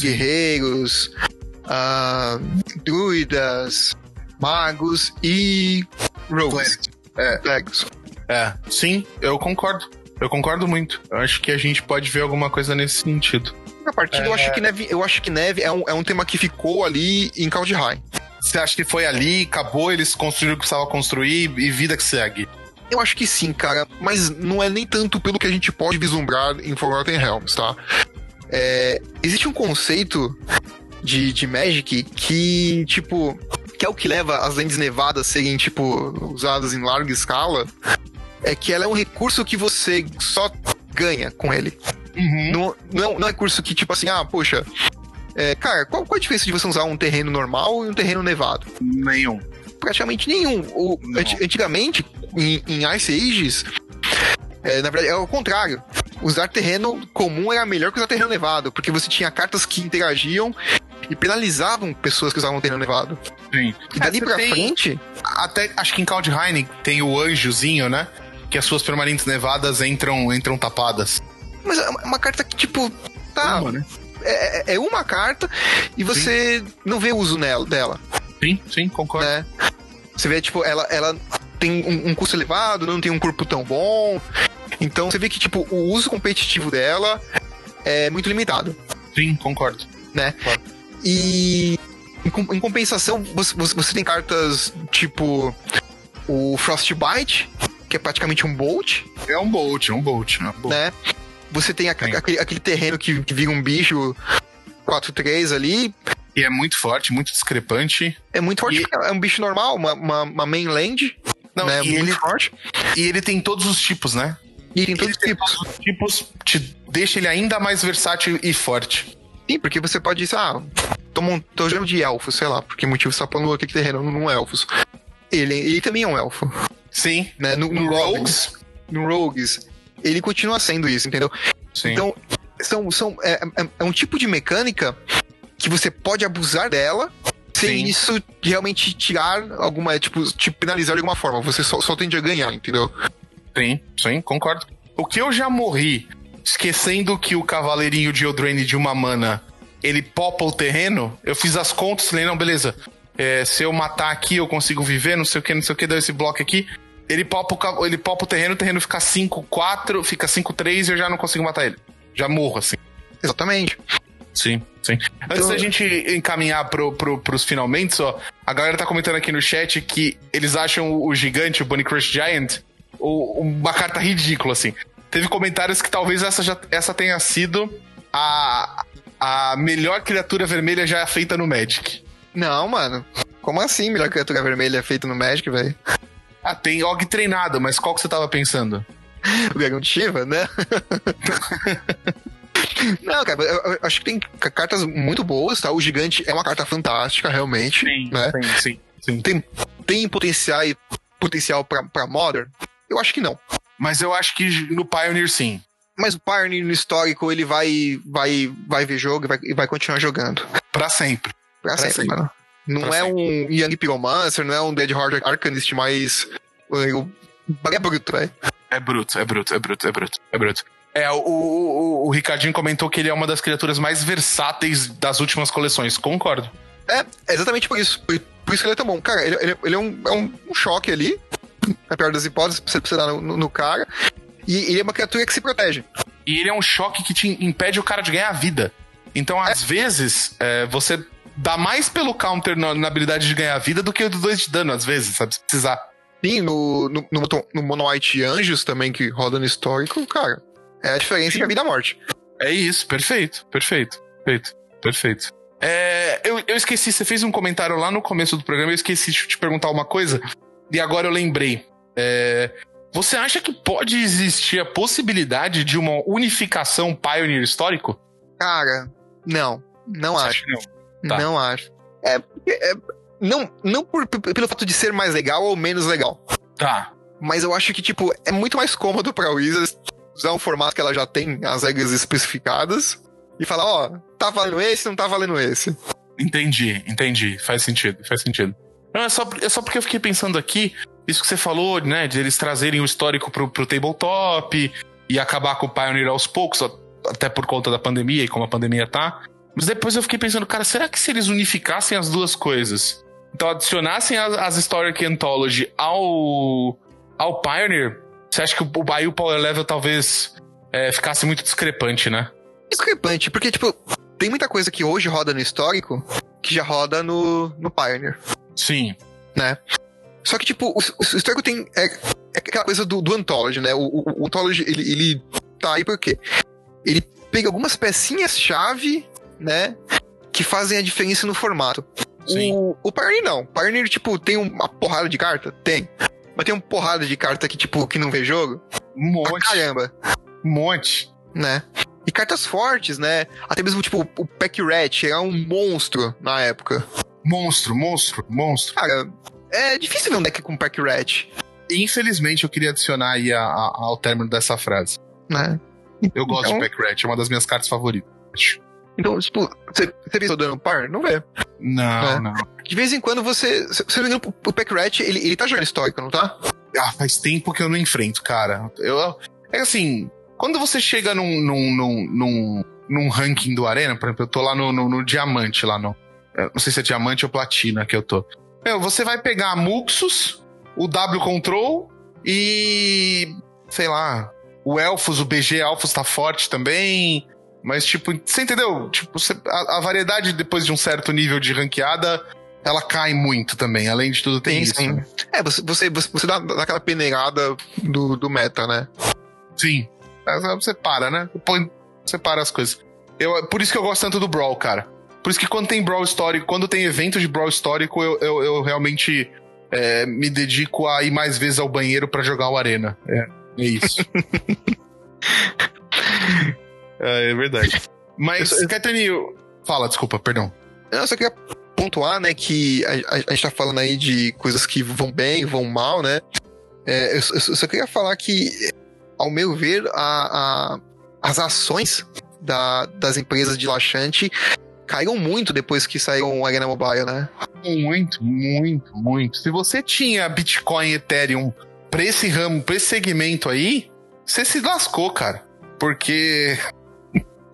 Guerreiros, ah, druidas, magos e rogues. É. Clérigos. É, sim, eu concordo. Eu concordo muito. Eu acho que a gente pode ver alguma coisa nesse sentido. A partida, eu acho que neve, eu acho que neve é um, é um tema que ficou ali em Kaldheim. Você acha que foi ali, acabou, eles construíram o que precisava construir e vida que segue? Eu acho que sim, cara, mas não é nem tanto pelo que a gente pode vislumbrar em Forgotten Realms, tá? É, existe um conceito de, de Magic que, tipo, que é o que leva as lentes nevadas a serem, tipo, usadas em larga escala, é que ela é um recurso que você só ganha com ele. Uhum. Não, não, não é recurso que, tipo assim, ah, poxa, é, cara, qual, qual a diferença de você usar um terreno normal e um terreno nevado? Nenhum. praticamente nenhum. O, antigamente, em, em Ice Ages, é, na verdade, é o contrário. Usar terreno comum era melhor que usar terreno nevado, porque você tinha cartas que interagiam e penalizavam pessoas que usavam terreno nevado. Sim. E dali É, pra tem- frente, Até acho que em Kaldheim tem o anjozinho, né? Que as suas permanentes nevadas entram, entram tapadas. Mas é uma- uma carta que, tipo, tá, Uma, né? é, é uma carta e você não vê uso nela, dela. Sim, sim, concordo. né? Você vê, tipo, ela, ela tem um, um custo elevado, não tem um corpo tão bom. Então você vê que, tipo, o uso competitivo dela é muito limitado, Sim, concordo. né? Claro. E em, em compensação, você, você- você tem cartas tipo o Frostbite, que é praticamente um Bolt, É um bolt, é um bolt. É um bolt. né? Você tem a- aquele, aquele terreno que, que vira um bicho 4-3 ali. E é muito forte, muito discrepante. É muito forte, E- é um bicho normal, uma, uma, uma mainland, Não, né? e, Muito ele, forte. e ele tem todos os tipos, né? E tem todos os Ele tem tipos. todos os tipos, te deixa ele ainda mais versátil e forte. Sim, porque você pode dizer, ah, tô, tô jogando de elfo, sei lá, porque motivo você tá pondo aquele terreno num elfos. Ele, ele também é um elfo, Sim. né? No, no No Rogues? no Rogues, ele continua sendo isso, entendeu? Sim. Então, são, são, é, é- é um tipo de mecânica que você pode abusar dela sem Sim. isso realmente tirar alguma, tipo, te penalizar de alguma forma. Você só, só tende a ganhar, entendeu? Sim, sim, concordo. O que eu já morri esquecendo que o cavaleirinho de Eldraine de uma mana ele popa o terreno, eu fiz as contas falei, não, beleza. É, se eu matar aqui, eu consigo viver, não sei o que, não sei o que, deu esse bloco aqui. Ele popa o, ele popa o terreno, o terreno fica 5-4, fica 5-3 e eu já não consigo matar ele. Já morro, assim. Exatamente. Sim, sim. Antes Então- da gente encaminhar pro, pro, pros finalmente, ó, a galera tá comentando aqui no chat que eles acham o, gigante, o Bunny Crush Giant, o- uma carta ridícula, assim. Teve comentários que talvez essa, já, essa tenha sido a, a melhor criatura vermelha já feita no Magic. Não, mano. Como assim, melhor criatura vermelha feita no Magic, velho? Ah, tem Og treinado, mas qual que você tava pensando? O dragão de Shiva, né? Não, cara, eu, eu acho que tem ca- cartas muito boas, tá? O gigante é uma carta fantástica, realmente. né? sim, sim. Tem, tem potencial, potencial pra, pra Modern? Eu acho que não. Mas eu acho que no Pioneer sim. Mas o Pioneer no histórico, ele vai, vai, vai ver jogo e vai, vai continuar jogando. Pra sempre. Pra, Pra sempre, sempre. Não é sempre. um Young Pyromancer, não é um Dead Hard Arcanist, mas. O bagulho é bruto, velho. É bruto, é bruto, é bruto, é bruto, é bruto. É, o, o, o, Ricardinho comentou que ele é uma das criaturas mais versáteis das últimas coleções. Concordo. É, é exatamente por isso. Por, por isso que ele é tão bom. Cara, ele, ele- ele é, um, é um, um choque ali, na pior das hipóteses, você, você dar no, no- no cara. E ele é uma criatura que se protege. E ele é um choque que te impede o cara de ganhar a vida. Então, às vezes, é, você dá mais pelo counter na, na habilidade de ganhar vida do que o do 2 de dano, às vezes, sabe? Se precisar. Sim, no, no, no, no Mono White Anjos também, que roda no histórico, cara. É a diferença entre a vida e a morte. É isso, perfeito, perfeito, perfeito, perfeito. É, eu, eu esqueci, você fez um comentário lá no começo do programa, eu esqueci de te perguntar uma coisa, e agora eu lembrei. É, você acha que pode existir a possibilidade de uma unificação Pioneer histórico? Cara, não. Não Você acho. não? Tá. Não acho. É, é- não, não por, pelo fato de ser mais legal ou menos legal. Tá. Mas eu acho que, tipo, é muito mais cômodo pra Wizards usar um formato que ela já tem as regras especificadas e falar, ó, tá valendo esse, não tá valendo esse. Entendi, entendi. Faz sentido, faz sentido. Não, é só, é só porque eu fiquei pensando aqui, isso que você falou, né, de eles trazerem o histórico pro, pro tabletop e acabar com o Pioneer aos poucos, até por conta da pandemia e como a pandemia tá. Mas depois eu fiquei pensando, cara, será que se eles unificassem as duas coisas? Então adicionassem as, as Historic Anthology ao, ao Pioneer, você acha que o, aí o Power Level talvez é, ficasse muito discrepante, né? Discrepante, porque, tipo, tem muita coisa que hoje roda no histórico que já roda no, no Pioneer, Sim. né? Só que, tipo, o, o histórico tem. É, é aquela coisa do, do Anthology, né? O, o, o Anthology, ele, ele tá aí por quê? Ele pega algumas pecinhas-chave, né? Que fazem a diferença no formato. Sim. O, o Pioneer não. O Pioneer, tipo, tem uma porrada de carta? Tem. Mas tem uma porrada de carta que, tipo, que não vê jogo? Um Pra monte. caramba, Um monte. né? E cartas fortes, né? Até mesmo, tipo, o Pack Rat era um monstro na época. Monstro, monstro, monstro. Cara, é difícil ver um deck com Pack Rat, Infelizmente, eu queria adicionar aí a- a- ao término dessa frase. né? Eu gosto Então- de Pack Rat, é uma das minhas cartas favoritas. Então, tipo, você vê dando par? Não vê. Não, É. não. De vez em quando você. Se você não me engano, o Pack Rat, ele, ele tá jogando histórico, não tá? Ah, faz tempo que eu não enfrento, cara. Eu, é assim, quando você chega num, num, num, num, num ranking do Arena, por exemplo, eu tô lá no, no, no diamante, lá no. eu Não sei se é diamante ou platina que eu tô. Meu, você vai pegar Muxus, o W Control e. sei lá. O Elfos, o BG Elfos tá forte também. Mas, tipo, você entendeu? Tipo, você- a, a variedade depois de um certo nível de ranqueada, ela cai muito também. Além de tudo, tem Sim, isso. sim. né? É, você, você, você, você dá, dá aquela peneirada do, do meta, né? Sim. Ah, Você para, né? Põe, separa as coisas. Eu, por isso que eu gosto tanto do Brawl, cara. Por isso que quando tem Brawl histórico, quando tem evento de Brawl histórico, eu, eu, eu realmente é, me dedico a ir mais vezes ao banheiro pra jogar o Arena. É, é isso. é, é verdade. Mas, Caetaninho, fala, desculpa, perdão. Eu só queria pontuar, né, que a, a- a gente tá falando aí de coisas que vão bem, vão mal, né? É, eu, eu só queria falar que, ao meu ver, a, a- as ações da- das empresas de laxante caíram muito depois que saiu o Arena Mobile, né? Muito, muito, muito. Se você tinha Bitcoin e Ethereum pra esse ramo, pra esse segmento aí, você se lascou, cara. Porque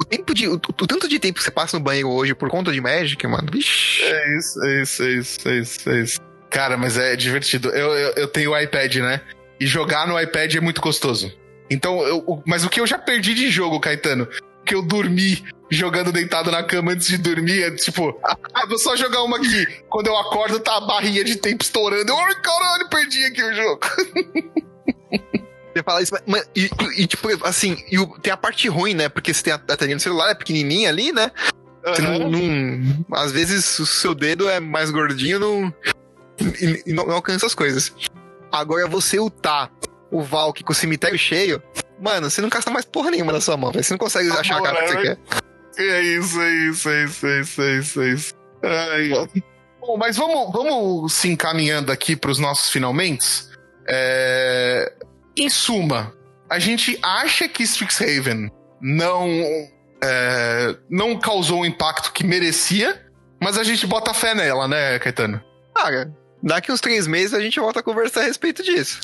tempo de. O, o tanto de tempo que você passa no banheiro hoje por conta de Magic, mano. Vixi. É isso, é isso, é isso, é isso, é isso. Cara, mas é divertido. Eu, eu, eu tenho o iPad, né? E jogar no iPad é muito gostoso. Então, eu, mas o que eu já perdi de jogo, Caetano, que eu dormi jogando deitado na cama antes de dormir, é tipo, ah, vou só jogar uma aqui. Quando eu acordo, tá a barrinha de tempo estourando. Eu, ai, caralho, perdi aqui o jogo. Você fala isso, mas- e, e- tipo, assim, e o- tem a parte ruim, né? Porque você tem a, a telinha do celular, é pequenininha ali, né? Você não, não- às vezes o seu dedo é mais gordinho não, e, e não, não alcança as coisas. Agora você ultar o Valk com o cemitério cheio, mano, você não gasta mais porra nenhuma na sua mão, velho. Você não consegue Tá achar a bom, carta que você quer. É isso, é isso, é isso, é isso, é isso, é isso. Ai. Bom, mas vamos, vamos se encaminhando aqui para os nossos finalmente. É, Em suma, a gente acha que Strixhaven não, é, não causou o impacto que merecia, mas a gente bota fé nela, né, Caetano? Cara, daqui uns três meses a gente volta a conversar a respeito disso.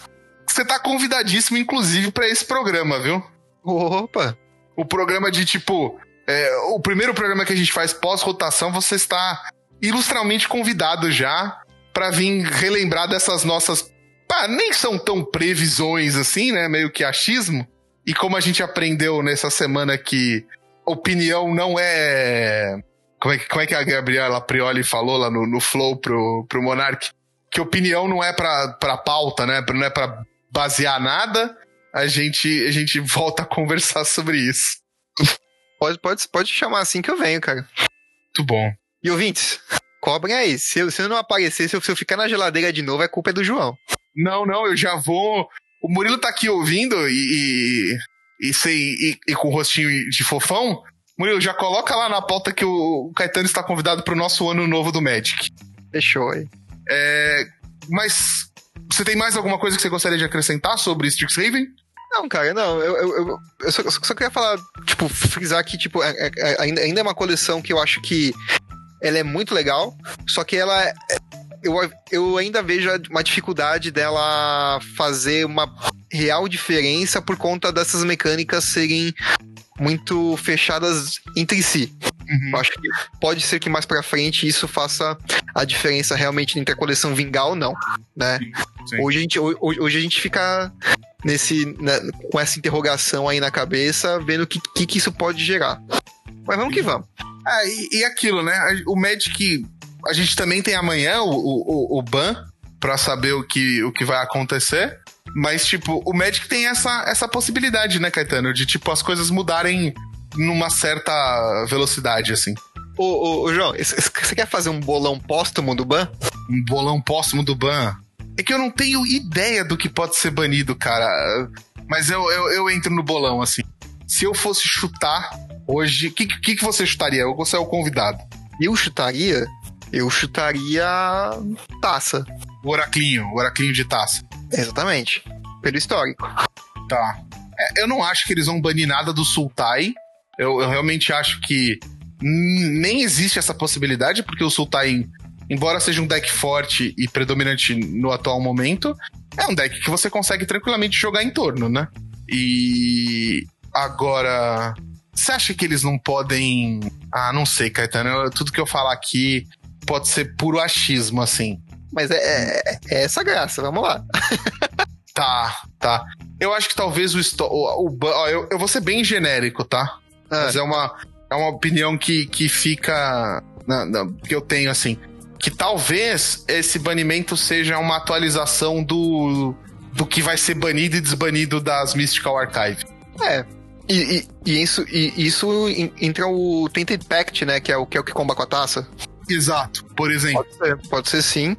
Você tá convidadíssimo, inclusive, para esse programa, viu? Opa! O programa de tipo. É, o primeiro programa que a gente faz pós-rotação, você está ilustralmente convidado já para vir relembrar dessas nossas. Pá, nem são tão previsões assim, né? Meio que achismo. E como a gente aprendeu nessa semana que opinião não é. Como é que, como é que a Gabriela Prioli falou lá no, no Flow pro, pro Monark? Que opinião não é pra, pra pauta, né? Não é pra basear nada. A gente, a gente volta a conversar sobre isso. Pode, pode, pode chamar assim que eu venho, cara. Muito bom. E ouvintes, cobrem aí. Se eu, se eu não aparecer, se eu, se eu ficar na geladeira de novo, a culpa é do João. Não, não, eu já vou. O Murilo tá aqui ouvindo e. E, e, sei, e, e com o rostinho de fofão. Murilo, já coloca lá na pauta que o Caetano está convidado pro nosso ano novo do Magic. Fechou aí. É, mas você tem mais alguma coisa que você gostaria de acrescentar sobre Strixhaven? Não, cara, não. Eu, eu, eu, eu só, só, queria falar, tipo, frisar que, tipo, é, é, é, ainda, ainda é uma coleção que eu acho que ela é muito legal, só que ela. É, eu, eu ainda vejo uma dificuldade dela fazer uma real diferença por conta dessas mecânicas serem muito fechadas entre si. Uhum. Acho que pode ser que mais para frente isso faça a diferença realmente entre a coleção vingar ou não, né? Sim. Hoje a gente hoje, hoje a gente fica nesse né, com essa interrogação aí na cabeça, vendo o que, que, que isso pode gerar. Mas vamos que vamos. Ah, e, e, aquilo, né? O Magic, a gente também tem amanhã o, o, o ban para saber o que, o que vai acontecer. Mas, tipo, o Magic tem essa, essa possibilidade, né, Caetano? De, tipo, as coisas mudarem numa certa velocidade, assim. Ô, ô, ô João, você quer fazer um bolão póstumo do ban? Um bolão póstumo do ban? É que eu não tenho ideia do que pode ser banido, cara. Mas eu, eu, eu entro no bolão, assim. Se eu fosse chutar hoje, o que, que, que você chutaria? Você é o convidado. Eu chutaria? Eu chutaria taça. O oraclinho, o oraclinho de taça. Exatamente. Pelo histórico. Tá. É, eu não acho que eles vão banir nada do Sultai. Eu, eu realmente acho que nem existe essa possibilidade, porque o Sultai, embora seja um deck forte e predominante no atual momento, é um deck que você consegue tranquilamente jogar em torno, né? E agora, você acha que eles não podem. Ah, não sei, Caetano. Tudo que eu falar aqui pode ser puro achismo, assim. Mas é, é, é essa graça, vamos lá. tá, tá. Eu acho que talvez o. o, o, o eu, eu vou ser bem genérico, tá? Ah. Mas é uma, é uma opinião que, que fica. Na, na, que eu tenho, assim. Que talvez esse banimento seja uma atualização do, do que vai ser banido e desbanido das Mystical Archive. É. E, e, e isso, e isso entra o Tainted Pact, né? Que é o que, é o que comba com a taça. Exato, por exemplo. Pode ser, pode ser sim.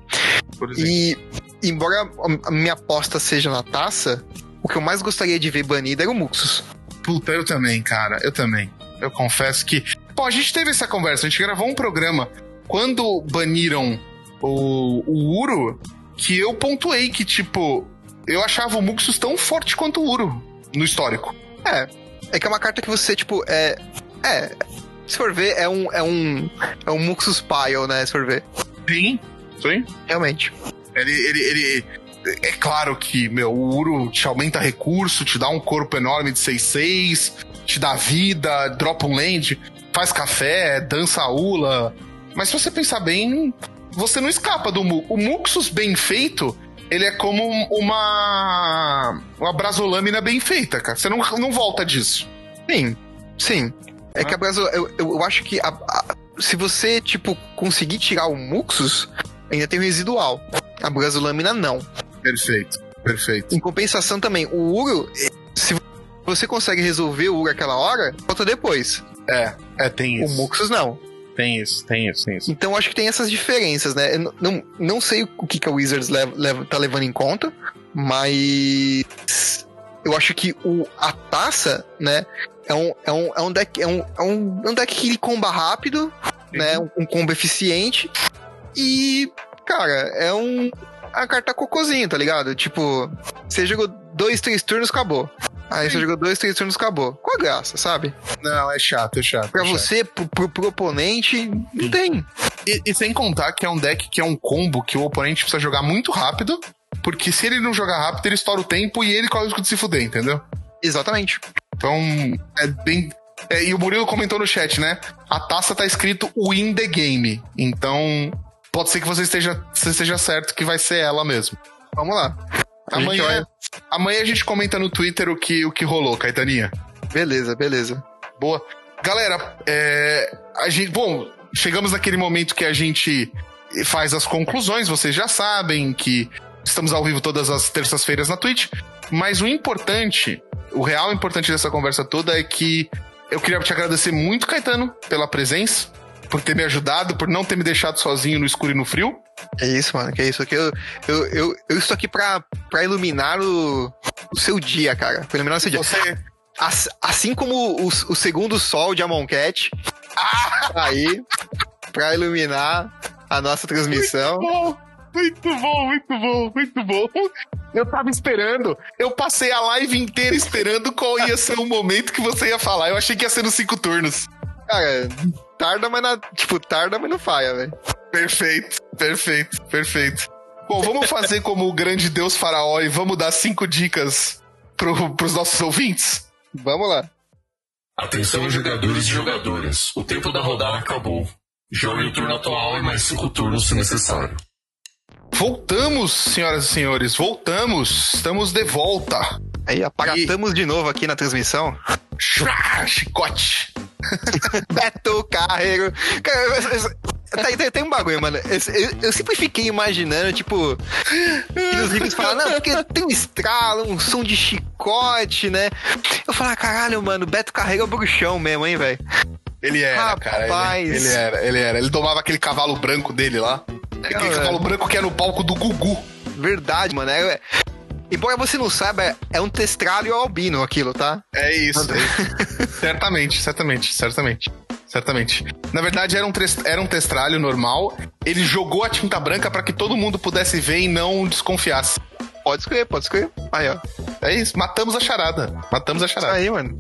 E, embora a minha aposta seja na taça, o que eu mais gostaria de ver banido era o Muxus. Puta, eu também, cara, eu também. Eu confesso que. Pô, a gente teve essa conversa, a gente gravou um programa quando baniram o, o Uro, que eu pontuei que, tipo, eu achava o Muxus tão forte quanto o Uro no histórico. É. É que é uma carta que você, tipo, é. É. Se for ver, é um. É um. É um Muxus Pile, né? Se for ver. Sim, sim. Realmente. Ele, ele, ele, é claro que, meu, o Uro te aumenta recurso, te dá um corpo enorme de 6-6, te dá vida, dropa um land, faz café, dança ula. Mas se você pensar bem, você não escapa do Mu. O Muxus bem feito, ele é como uma. uma brasolâmina bem feita, cara. Você não, não volta disso. Sim, sim. É que a Brasil. Eu, eu acho que a, a, se você, tipo, conseguir tirar o Muxus, ainda tem o residual. A brasolâmina não. Perfeito, perfeito. Em compensação também, o Uro, se você consegue resolver o Uro aquela hora, volta depois. É, é, tem isso. O Muxus não. Tem isso, tem isso, tem isso. Então acho que tem essas diferenças, né? Eu não, não sei o que, que a Wizards leva, leva, tá levando em conta, mas eu acho que o, a taça, né? É um, é um, é um deck. É um, é um, é um deck que ele comba rápido, né? Um, um combo eficiente. E, cara, é um a carta cocôzinho, tá ligado? Tipo, você jogou dois, três turnos, acabou. Aí você jogou dois, três turnos, acabou. Qual a graça, sabe? Não, é chato, é chato. Pra é chato. você, pro, pro, pro oponente, não tem. E, e sem contar que é um deck que é um combo que o oponente precisa jogar muito rápido, porque se ele não jogar rápido, ele estoura o tempo e ele corre o risco de se fuder, entendeu? Exatamente. Então, é bem. é, e o Murilo comentou no chat, né? A taça tá escrito Win the Game. Então, pode ser que você esteja, você esteja certo que vai ser ela mesmo. Vamos lá. A gente Amanhã, amanhã a gente comenta no Twitter o que, o que rolou, Caetaninha. Beleza, beleza. Boa. Galera, é, a gente, bom, chegamos naquele momento que a gente faz as conclusões, vocês já sabem que estamos ao vivo todas as terças-feiras na Twitch, mas o importante, o real importante dessa conversa toda é que eu queria te agradecer muito, Caetano, pela presença, por ter me ajudado, por não ter me deixado sozinho no escuro e no frio. É isso, mano. Que é isso aqui. Eu, eu, eu, eu estou aqui pra, pra iluminar o, o seu dia, cara. Pra iluminar o seu dia. Você, As- assim como o, o segundo sol de Amon Cat, tá aí pra iluminar a nossa transmissão. bom, muito bom, muito bom, muito bom. Eu tava esperando. Eu passei a live inteira esperando qual ia ser o momento que você ia falar. Eu achei que ia ser nos cinco turnos. Cara, tarda, mas na, tipo, tarda, mas não falha, velho. Perfeito, perfeito, perfeito. Bom, vamos fazer como o grande deus faraó e vamos dar cinco dicas pro, pros nossos ouvintes? Vamos lá. Atenção, jogadores e jogadoras. O tempo da rodada acabou. Jogue o turno atual e mais cinco turnos se necessário. Voltamos, senhoras e senhores, voltamos. Estamos de volta. Aí aparatamos de novo aqui na transmissão. Chua, Chicote. Beto Carreiro. Cara, eu- tem, tem, tem um bagulho, mano. Eu, eu- eu sempre fiquei imaginando, tipo, que nos livros falam, não, porque tem um estralo, um som de chicote, né? Eu falo, ah, caralho, mano, Beto Carreiro é o bruxão mesmo, hein, velho? Ele era, cara. Rapaz. Ele, ele era, ele era. Ele domava aquele cavalo branco dele lá. Aquele Não, cavalo é. branco que é no palco do Gugu. Verdade, mano. É, é- embora você não saiba, é um testralho albino aquilo, tá? É isso. é isso. certamente, certamente, certamente. Certamente. Na verdade, era um, era um testralho normal. Ele jogou a tinta branca pra que todo mundo pudesse ver e não desconfiasse. Pode escrever, pode escrever. Aí, ó. É isso. Matamos a charada. Matamos a Isso charada. aí, mano.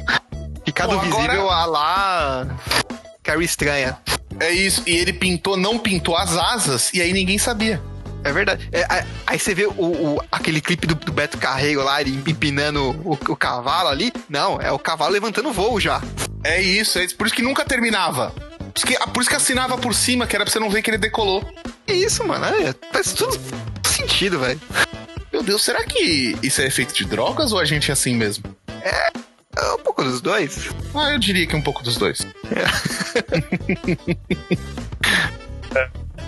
Ficado Bom, agora- visível a lá. Carrie estranha. É isso. E ele pintou, não pintou as asas, e aí ninguém sabia. É verdade. É, aí- aí você vê o, o- aquele clipe do, do Beto Carreiro lá, ele empinando o, o cavalo ali. Não, é o cavalo levantando voo já. É isso, é isso. Por isso que nunca terminava. Por isso que, por isso que assinava por cima, que era pra você não ver que ele decolou. É isso, mano. É, faz tudo sentido, velho. Meu Deus, será que isso é efeito de drogas ou a gente é assim mesmo? É um pouco dos dois. Ah, eu diria que um pouco dos dois.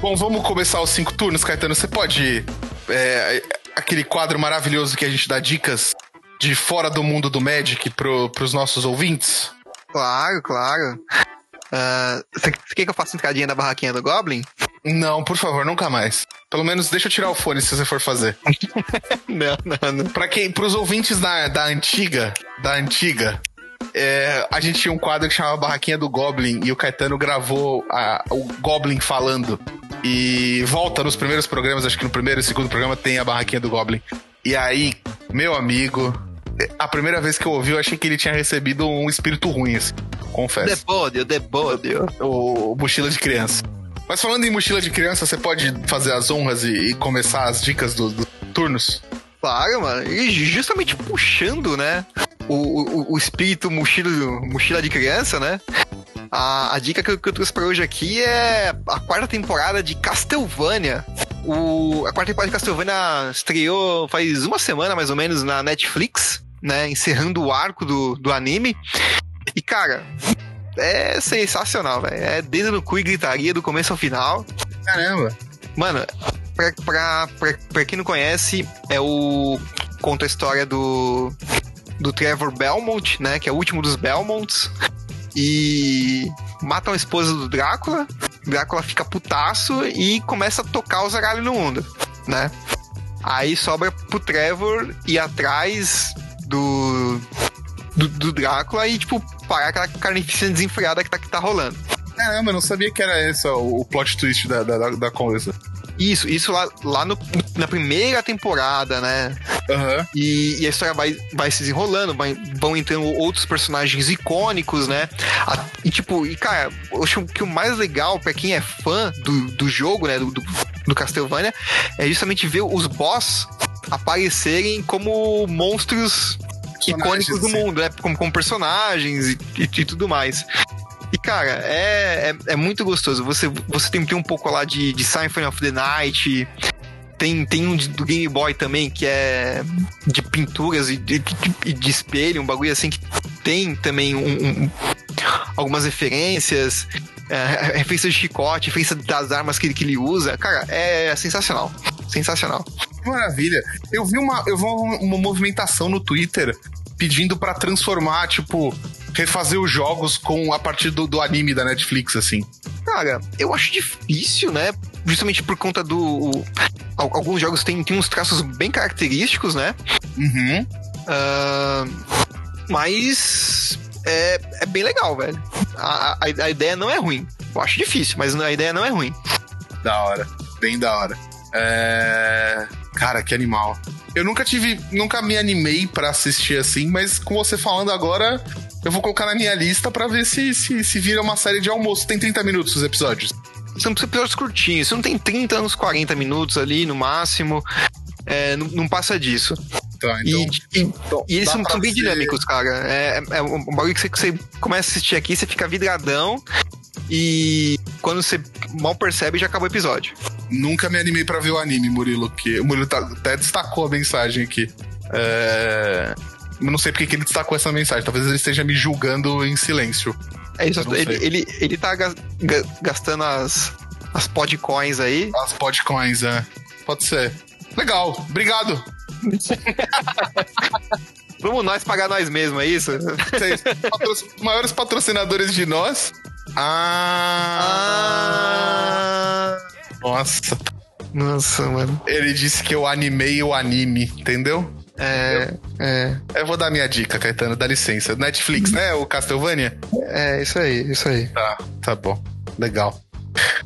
Bom, vamos começar os cinco turnos, Caetano. Você pode. é, aquele quadro maravilhoso que a gente dá dicas de fora do mundo do Magic pro, pros nossos ouvintes? Claro, claro. Ah, Você quer que eu faça entradinha da barraquinha do Goblin? Não, por favor, nunca mais. Pelo menos deixa eu tirar o fone se você for fazer. Não, não, não. Pra quem, pros ouvintes da, da antiga, da antiga, é, a gente tinha um quadro que chamava Barraquinha do Goblin e o Caetano gravou a- o Goblin falando. E volta nos primeiros programas, acho que no primeiro e segundo programa tem a Barraquinha do Goblin. E aí, meu amigo, a primeira vez que eu ouvi, eu achei que ele tinha recebido um espírito ruim, assim, confesso. Debódio, debódio. O, o mochila de criança. Mas falando em mochila de criança, você pode fazer as honras e, e começar as dicas dos do turnos? Claro, mano. E justamente puxando, né? O, o, o espírito mochila, mochila de criança, né? A, a dica que eu, que eu trouxe pra hoje aqui é a quarta temporada de Castlevania. O, a quarta temporada de Castlevania estreou faz uma semana, mais ou menos, na Netflix, né? Encerrando o arco do, do anime. E, cara, é sensacional, velho. É dedo no cu e gritaria do começo ao final. Caramba. Mano, pra, pra, pra, pra quem não conhece, é o. Conta a história do. Do Trevor Belmont, né? Que é o último dos Belmonts. E. Matam a esposa do Drácula. Drácula fica putaço e começa a tocar os aralhos no mundo, né? Aí sobra pro Trevor ir atrás do. Do, do Drácula e, tipo, parar aquela carnificina desenfreada que tá, que tá rolando. Caramba, eu não sabia que era esse ó, o plot twist da, da, da coisa. Isso, isso lá, lá no, na primeira temporada, né? Aham. E, e a história vai, vai se desenrolando, vai- vão entrando outros personagens icônicos, né? A- e tipo, e cara, eu acho que o mais legal pra quem é fã do, do jogo, né? Do, do, do Castlevania, é justamente ver os boss aparecerem como monstros icônicos do assim. mundo, né? Como, como personagens e, e- e tudo mais. E, cara, é, é, é muito gostoso. Você, você tem, tem um pouco lá de, de Symphony of the Night. Tem, tem um de- do Game Boy também, que é de pinturas e de, de- de espelho, um bagulho assim que tem também um- um- algumas referências. É, referência de chicote, referência das armas que ele, que ele usa. Cara, é sensacional. Sensacional. Que maravilha. Eu vi uma, eu vi uma, uma movimentação no Twitter pedindo pra transformar, tipo, refazer os jogos com a partir do, do anime da Netflix, assim. Cara, eu acho difícil, né? Justamente por conta do. o- al- alguns jogos têm, têm uns traços bem característicos, né? Uhum. Ah, mas é, é bem legal, velho. A, a, a ideia não é ruim. Eu acho difícil, mas a ideia não é ruim. Da hora. Bem da hora. É... Cara, que animal. Eu nunca tive. Nunca me animei pra assistir assim, mas com você falando agora, eu vou colocar na minha lista pra ver se, se, se vira uma série de almoço. Tem 30 minutos os episódios. São episódios curtinhos. Você não tem 30 anos, 40 minutos ali no máximo. É, não, não passa disso. Tá, E- então. e, então, e eles são, são bem ser- dinâmicos, cara. É, é um um bagulho que você, que você começa a assistir aqui, você fica vidradão. E quando você mal percebe, já acabou o episódio. Nunca me animei pra ver o anime, Murilo, que o Murilo tá- até destacou a mensagem aqui. É... Eu não sei porque que ele destacou essa mensagem. Talvez ele esteja me julgando em silêncio. É isso, ele, ele, ele tá gas- ga- gastando as, as podcoins aí. As podcoins, é. Pode ser. Legal, obrigado. Vamos nós pagar nós mesmos, é isso? Vocês, maiores patrocinadores de nós. Ah, Ah, Nossa. nossa, mano. Ele disse que eu animei o anime, entendeu? É, é, Eu vou dar minha dica, Caetano, dá licença. Netflix, né? O Castlevania? é, isso aí, isso aí. Tá, tá bom. Legal.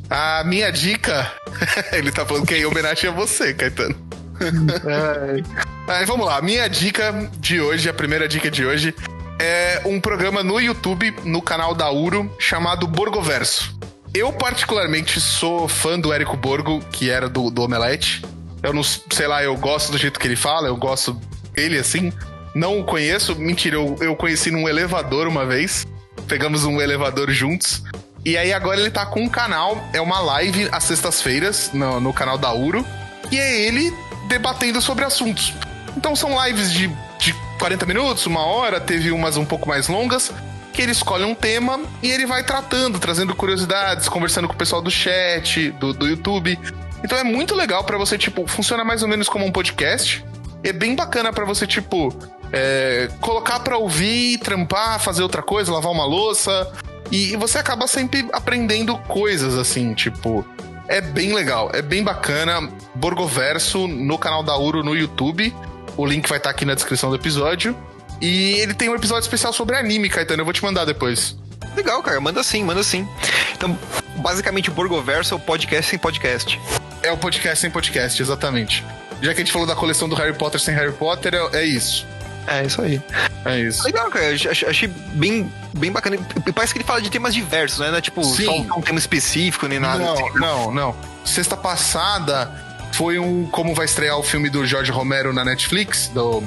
A minha dica. Ele tá falando que é em homenagem a você, Caetano. Vamos lá. Minha dica de hoje, a primeira dica de hoje, é um programa no YouTube, no canal da Uro, chamado Borgoverso. Eu, particularmente, sou fã do Érico Borgo, que era do, do Omelete. Eu não sei lá, eu gosto do jeito que ele fala, eu gosto dele assim. Não o conheço, mentira, eu, eu conheci num elevador uma vez. Pegamos um elevador juntos. E aí agora ele tá com um canal, é uma live às sextas-feiras no, no canal da Uro. E é ele debatendo sobre assuntos. Então são lives de, de 40 minutos, uma hora, teve umas um pouco mais longas, que ele escolhe um tema e ele vai tratando, trazendo curiosidades, conversando com o pessoal do chat, do, do YouTube. Então é muito legal pra você, tipo, funciona mais ou menos como um podcast. É bem bacana pra você, tipo, é, colocar pra ouvir, trampar, fazer outra coisa, lavar uma louça. E você acaba sempre aprendendo coisas, assim, tipo. É bem legal, é bem bacana. Borgoverso no canal da Uro no YouTube. O link vai estar aqui na descrição do episódio. E ele tem um episódio especial sobre anime, Caetano. Eu vou te mandar depois. legal, cara, manda sim, manda sim. Então, basicamente, o Borgoverso é o podcast sem podcast. É o podcast sem podcast, exatamente. Já que a gente falou da coleção do Harry Potter sem Harry Potter, é, é isso. É isso aí. É isso. Legal, cara. Achei, bem, bem bacana. E parece que ele fala de temas diversos, né? Não é tipo Sim. só um, um tema específico nem nada. Não, assim. não, não. Sexta passada foi um. Como vai estrear o filme do Jorge Romero na Netflix. Do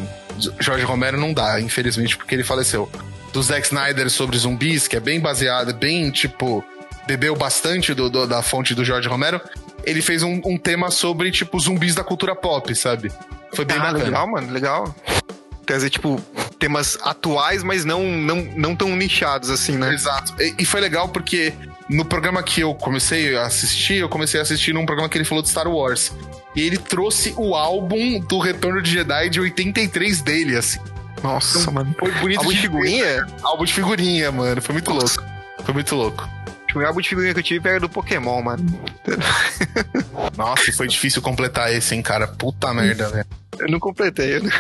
Jorge Romero não dá, infelizmente, porque ele faleceu. Do Zack Snyder sobre zumbis, que é bem baseado, bem tipo. Bebeu bastante do, do- da fonte do Jorge Romero. Ele fez um, um tema sobre, tipo, zumbis da cultura pop, sabe? Foi bem Ah, bacana. legal, mano, legal. Quer dizer, tipo, temas atuais, mas não, não, não tão nichados assim, né? Exato. E, e foi legal porque no programa que eu comecei a assistir, eu comecei a assistir num programa que ele falou de Star Wars. E ele trouxe o álbum do Retorno de Jedi de 83 dele, assim. Nossa, mano. Foi bonito Álbum de figurinha? Álbum de figurinha, mano. Foi muito louco. Foi muito louco. O álbum de figurinha que eu tive era do Pokémon, mano. Nossa, e foi difícil completar esse, hein, cara. Puta merda, velho. Eu não completei. eu não-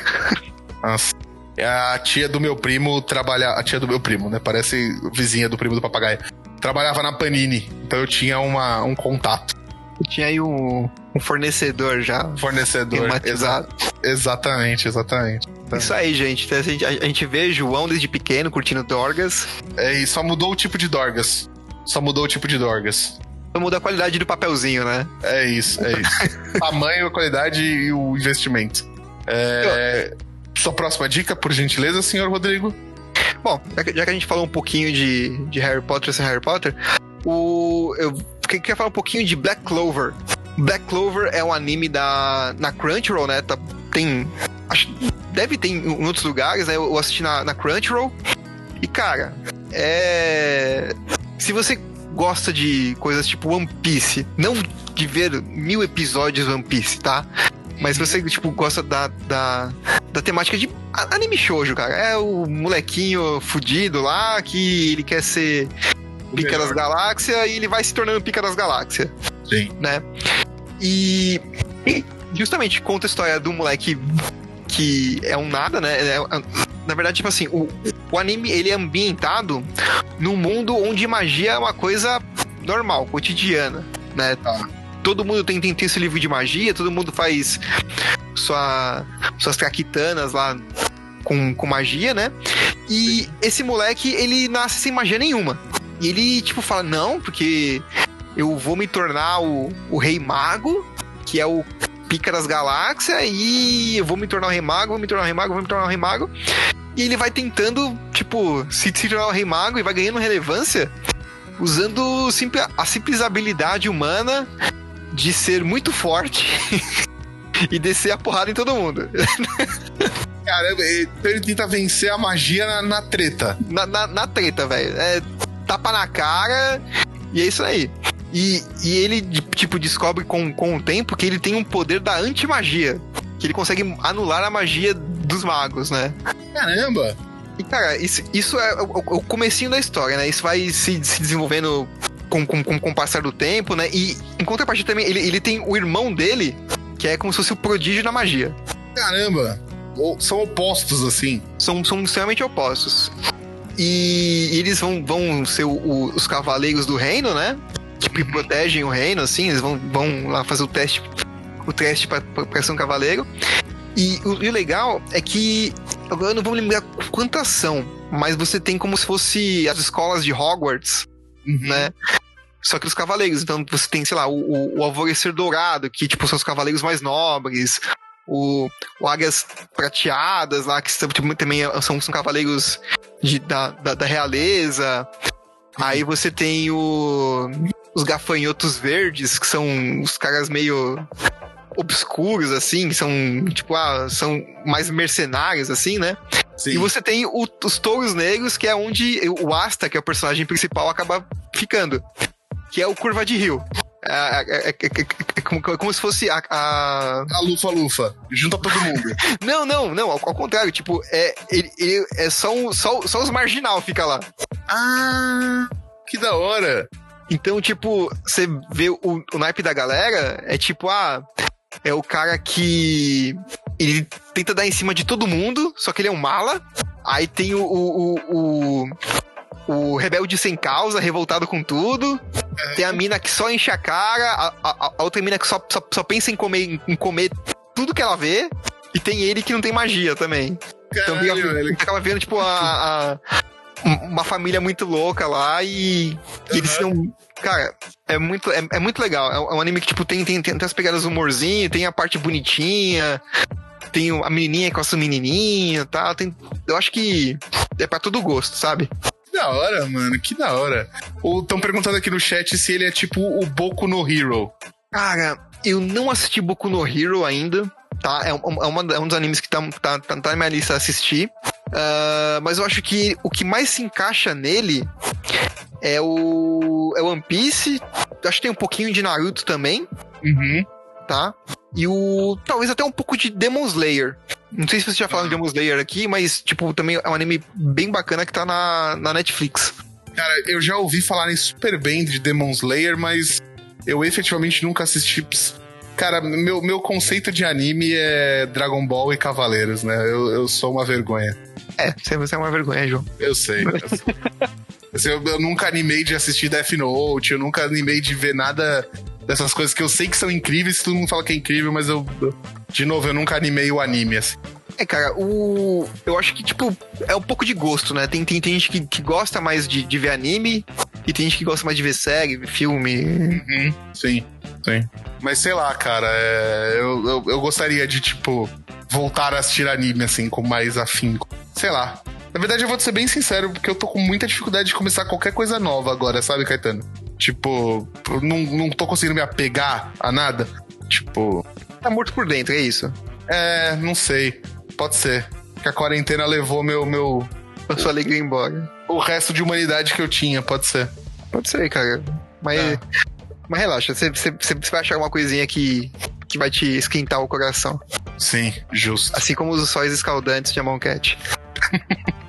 Nossa. A tia do meu primo trabalha. A tia do meu primo, né? Parece vizinha do primo do papagaio. Trabalhava na Panini. Então eu tinha uma, um contato. Eu tinha aí um, um fornecedor já. Fornecedor. Tematizado. Exatamente, exatamente. Isso aí, gente. Então, a, gente. a gente vê João desde pequeno curtindo Dorgas. É, e só mudou o tipo de Dorgas. Só mudou o tipo de Dorgas. Só muda a qualidade do papelzinho, né? É isso, é isso. Tamanho, a qualidade e o investimento. É... Sua próxima dica, por gentileza, senhor Rodrigo? Bom, já que, a gente falou um pouquinho de, de Harry Potter sem Harry Potter, o, eu queria falar um pouquinho de Black Clover. Black Clover é um anime da na Crunchyroll, né? Tá, tem acho, deve ter em, outros lugares, né? Eu assisti na, na Crunchyroll. E cara, é se você gosta de coisas tipo One Piece, não de ver mil episódios One Piece, tá? Mas você, tipo, gosta da, da, da temática de anime shoujo, cara. É o molequinho fudido lá que ele quer ser pica das galáxias e ele vai se tornando pica das galáxias. Sim. Né? E, e justamente conta a história do moleque que é um nada, né? É, na verdade, tipo assim, o, o anime ele é ambientado num mundo onde magia é uma coisa normal, cotidiana, né? Tá. Todo mundo tem, tem, tem esse livro de magia, todo mundo faz sua, suas traquitanas lá com, com magia, né? E esse moleque, ele nasce sem magia nenhuma. E ele, tipo, fala, não, porque eu vou me tornar o, o Rei Mago, que é o pica das galáxias, e eu vou me tornar o Rei Mago, vou me tornar o Rei Mago, vou me tornar o Rei Mago. E ele vai tentando, tipo, se, se tornar o Rei Mago e vai ganhando relevância usando a simples habilidade humana de ser muito forte e descer a porrada em todo mundo. Caramba, então ele tenta vencer a magia na, na treta. Na, na, na treta, velho. É tapa na cara e é isso aí. E, e ele, tipo, descobre com, com o tempo que ele tem um poder da anti-magia. Que ele consegue anular a magia dos magos, né? Caramba! E, cara, isso, isso é o, o comecinho da história, né? Isso vai se, se desenvolvendo com, com, com, com o passar do tempo, né? E em contrapartida também, ele, ele tem o irmão dele, que é como se fosse o prodígio da magia. Caramba! São opostos, assim. São, são extremamente opostos. E, e eles vão, vão ser o, o, os cavaleiros do reino, né? Que protegem o reino, assim, eles vão, vão lá fazer o teste, o teste pra ser um cavaleiro. E o, o legal é que eu não vou lembrar quantas são, mas você tem como se fosse as escolas de Hogwarts, uhum. né? Só que os cavaleiros, então você tem, sei lá, o, o, Alvorecer Dourado, que tipo são os cavaleiros mais nobres, o, o Águias Prateadas lá, que tipo, também são, são cavaleiros de, da, da, da realeza. Aí você tem o, os gafanhotos verdes, que são os caras meio obscuros, assim, são, tipo, ah, são mais mercenários, assim, né? Sim. E você tem o, os touros negros, que é onde o Asta, que é o personagem principal, acaba ficando. Que é o Curva de Rio. É, é, é, é como, como, se fosse a, a. A lufa-lufa. Junta todo mundo. não, não, não. Ao, ao, contrário. Tipo, é, ele, ele, é só, um, só, só os marginal fica lá. Ah, que da hora. Então, tipo, você vê o, o naipe da galera, é tipo, ah, é o cara que ele tenta dar em cima de todo mundo, só que ele é um mala. Aí tem o, o, o, o rebelde sem causa, revoltado com tudo. Tem a mina que só enche a cara, a, a, a outra mina que só, só, só, pensa em comer, em comer tudo que ela vê. E tem ele que não tem magia também. Caralho, então fica, ele... acaba vendo, tipo, a, a, uma família muito louca lá e, uhum. eles são. Cara, é muito, é, é muito legal. É um anime que, tipo, tem, tem, tem as pegadas humorzinho, tem a parte bonitinha, tem a menininha com a menininha e tal. Tem, eu acho que é pra todo gosto, sabe? Que da hora, mano, que da hora. Estão perguntando aqui no chat se ele é tipo o Boku no Hero. Cara, eu não assisti Boku no Hero ainda, tá? É, uma, é um dos animes que tá, tá, tá, tá na minha lista assistir. Uh, mas eu acho que o que mais se encaixa nele é o, é o One Piece. Acho que tem um pouquinho de Naruto também. Uhum. Tá? E o. Talvez até um pouco de Demon Slayer. Não sei se você já falou de Demon Slayer aqui, mas, tipo, também é um anime bem bacana que tá na, na Netflix. Cara, eu já ouvi falarem super bem de Demon Slayer, mas eu efetivamente nunca assisti. Cara, meu, meu conceito de anime é Dragon Ball e Cavaleiros, né? Eu, eu sou uma vergonha. É, você é uma vergonha, João. Eu sei. Eu, eu, eu nunca animei de assistir Death Note, eu nunca animei de ver nada dessas coisas que eu sei que são incríveis, todo mundo fala que é incrível, mas eu. De novo, eu nunca animei o anime, assim. É, cara, o. Eu acho que, tipo, é um pouco de gosto, né? Tem, tem, tem gente que, que gosta mais de, de ver anime e tem gente que gosta mais de ver série, filme. Uhum, sim, sim. Mas sei lá, cara, é... eu, eu, eu gostaria de, tipo, voltar a assistir anime, assim, com mais afinco. Sei lá. Na verdade, eu vou ser bem sincero, porque eu tô com muita dificuldade de começar qualquer coisa nova agora, sabe, Caetano? Tipo, não, não tô conseguindo me apegar a nada. Tipo. Tá morto por dentro, é isso? É, não sei. Pode ser. Que a quarentena levou meu. meu a sua alegria embora. O resto de humanidade que eu tinha, pode ser. Pode ser, cara. Mas. É. Mas relaxa, você, você, você vai achar uma coisinha que, que vai te esquentar o coração. Sim, justo. Assim como os sóis escaldantes de Amon Cat.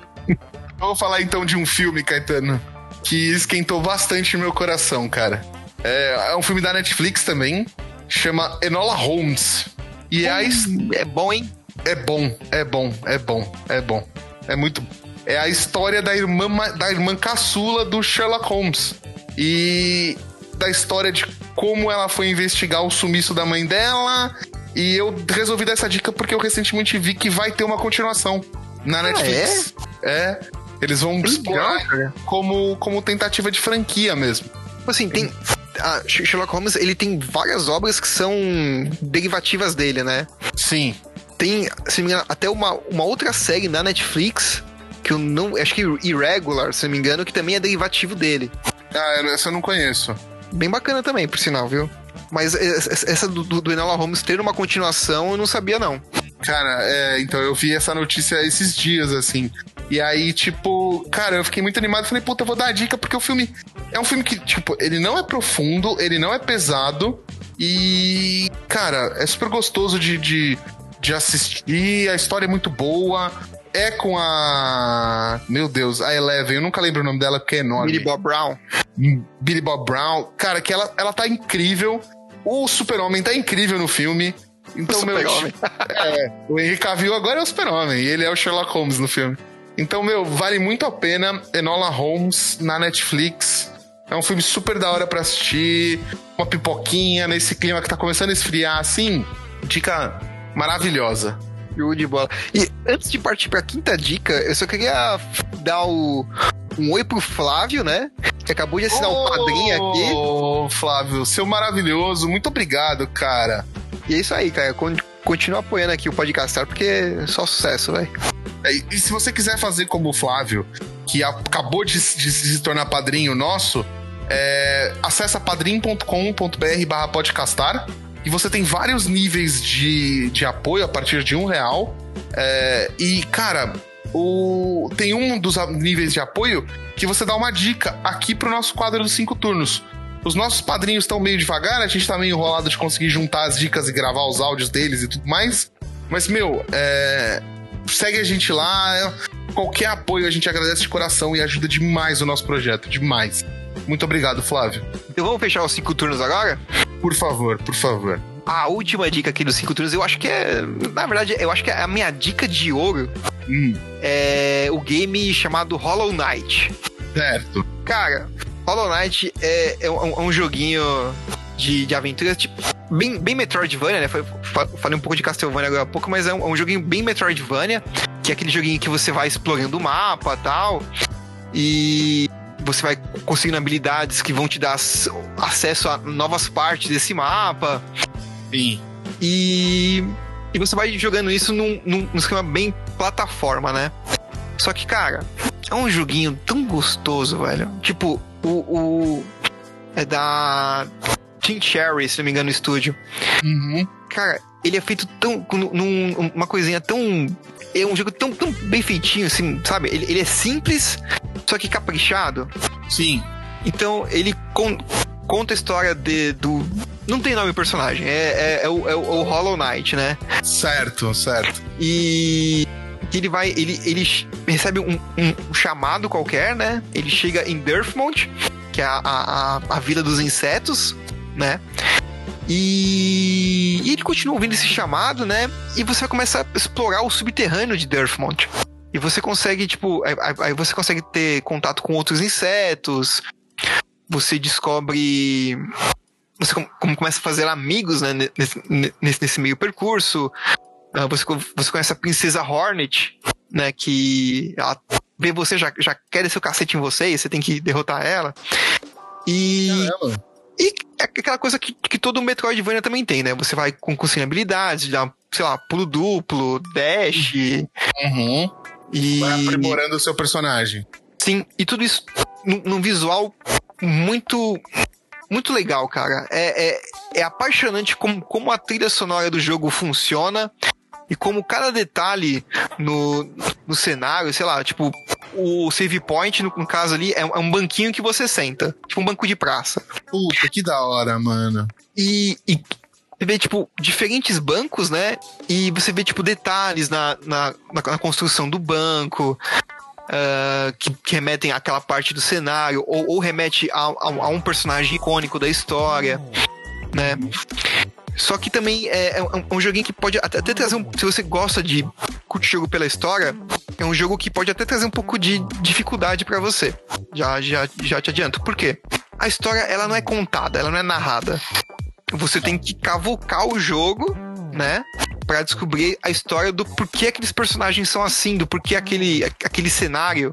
Vou falar então de um filme, Caetano, que esquentou bastante meu coração, cara. É, é um filme da Netflix também, chama Enola Holmes. E é, hum, é bom, hein? É bom, é bom, é bom, é bom. É muito. É a história da irmã, da irmã caçula do Sherlock Holmes. E da história de como ela foi investigar o sumiço da mãe dela. E eu resolvi dar essa dica porque eu recentemente vi que vai ter uma continuação na ah, Netflix. É? é? Eles vão explorar como, como tentativa de franquia mesmo. Tipo assim, tem. A Sherlock Holmes, ele tem várias obras que são derivativas dele, né? Sim. Tem, se me engano, até uma, uma outra série na Netflix, que eu não. Acho que Irregular, se não me engano, que também é derivativo dele. Ah, essa eu não conheço. Bem bacana também, por sinal, viu? Mas essa do, do, do Enola Holmes ter uma continuação, eu não sabia, não. Cara, é, então eu vi essa notícia esses dias, assim. E aí, tipo, cara, eu fiquei muito animado. Falei, puta, vou dar a dica, porque o filme é um filme que, tipo, ele não é profundo, ele não é pesado. E, cara, é super gostoso de, de, de assistir. A história é muito boa. É com a. Meu Deus, a Eleven. Eu nunca lembro o nome dela, porque é enorme. Billy Bob Brown. Billy Bob Brown. Cara, que ela, ela tá incrível. O Super-Homem tá incrível no filme. Então, o meu. é, o Henry Cavill agora é o Super-Homem. E ele é o Sherlock Holmes no filme. Então, meu, vale muito a pena. Enola Holmes na Netflix. É um filme super da hora pra assistir. Uma pipoquinha nesse clima que tá começando a esfriar assim. Dica maravilhosa. Show de bola. E antes de partir pra quinta dica, eu só queria dar o, um oi pro Flávio, né? Que acabou de assinar o oh, um padrinho aqui. Ô, Flávio, seu maravilhoso. Muito obrigado, cara. E é isso aí, cara. Continua apoiando aqui o Podcastar, porque é só sucesso, velho. E se você quiser fazer como o Flávio, que acabou de, de se tornar padrinho nosso, é, acessa padrim.com.br barra podcastar e você tem vários níveis de, de apoio a partir de um real. É, e, cara, o, tem um dos níveis de apoio que você dá uma dica aqui pro nosso quadro dos cinco turnos. Os nossos padrinhos estão meio devagar, a gente tá meio enrolado de conseguir juntar as dicas e gravar os áudios deles e tudo mais. Mas, meu, é, segue a gente lá. Qualquer apoio a gente agradece de coração e ajuda demais o nosso projeto. Demais. Muito obrigado, Flávio. Então vamos fechar os cinco turnos agora? Por favor, por favor. A última dica aqui dos cinco turnos, eu acho que é. Na verdade, eu acho que é a minha dica de ouro hum. é o game chamado Hollow Knight. Certo. Cara, Hollow Knight é, é, um, é um joguinho de, de aventura, tipo, bem, bem Metroidvania, né? Falei um pouco de Castlevania agora há pouco, mas é um, é um joguinho bem Metroidvania, que é aquele joguinho que você vai explorando o mapa e tal. E você vai conseguindo habilidades que vão te dar acesso a novas partes desse mapa. Sim. E, e você vai jogando isso num, num, num esquema bem plataforma, né? Só que, cara, é um joguinho tão gostoso, velho. Tipo, o. o é da Team Cherry, se não me engano, no estúdio. Uhum. Cara, ele é feito tão. num, uma coisinha tão. É um jogo tão, tão bem feitinho, assim, sabe? Ele, ele é simples, só que caprichado. Sim. Então, ele con conta a história de, do. Não tem nome personagem, é, é, é, o, é o Hollow Knight, né? Certo, certo. E ele vai. Ele, ele recebe um, um, chamado qualquer, né? Ele chega em Durfmont, que é a, a, a vila dos insetos, né? E... ele continua ouvindo esse chamado, né? E você começa a explorar o subterrâneo de Durfmont. E você consegue, tipo, aí, você consegue ter contato com outros insetos. Você descobre você como começa a fazer amigos, né, nesse, nesse, meio percurso. Uh, você, você conhece a Princesa Hornet, né, que ela vê você, já, já quer o cacete em você e você tem que derrotar ela. E... Caramba. E é aquela coisa que, que todo Metroidvania também tem, né? Você vai com, com habilidades, dá, sei lá, pulo duplo, dash. Uhum. E... Vai aprimorando o seu personagem. Sim, e tudo isso num, num visual muito muito legal, cara. É, é, é apaixonante como, como a trilha sonora do jogo funciona e como cada detalhe no, no cenário, sei lá, tipo, o save point, no, no caso ali, é, é, um banquinho que você senta. Tipo um banco de praça. Puta, que da hora, mano. E, e você vê, tipo, diferentes bancos, né? E você vê, tipo, detalhes na, na, na construção do banco. Uh, que, que, remetem àquela parte do cenário, ou, ou remete a, a, a, um personagem icônico da história, né? Só que também é, é, um, é um, joguinho que pode até, até, trazer um. Se você gosta de curtir jogo pela história, é um jogo que pode até trazer um pouco de dificuldade para você. Já, já, já te adianto. Por quê? A história ela não é contada, ela não é narrada. Você tem que cavocar o jogo, né? para descobrir a história do porquê aqueles personagens são assim, do porquê aquele, aquele cenário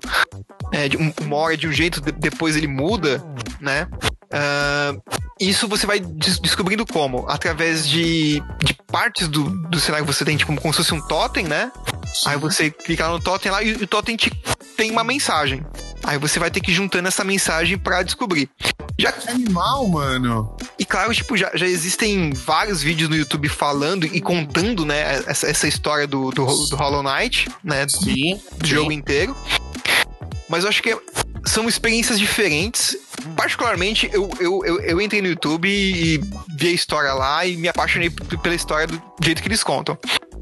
é, de uma hora de um jeito, depois ele muda, né? Uh, isso você vai des descobrindo como? Através de, de partes do, do cenário que você tem, tipo, como se fosse um totem, né? Aí você clica no totem lá e o totem te, tem uma mensagem. Aí você vai ter que ir juntando essa mensagem para descobrir. Já que animal, mano. E claro, tipo, já, já existem vários vídeos no YouTube falando e contando, né, essa, essa história do, do, do Hollow Knight, né? Sim. Do sim. jogo inteiro. Mas eu acho que são experiências diferentes. Particularmente, eu, eu, eu, eu, entrei no YouTube e vi a história lá e me apaixonei pela história do jeito que eles contam.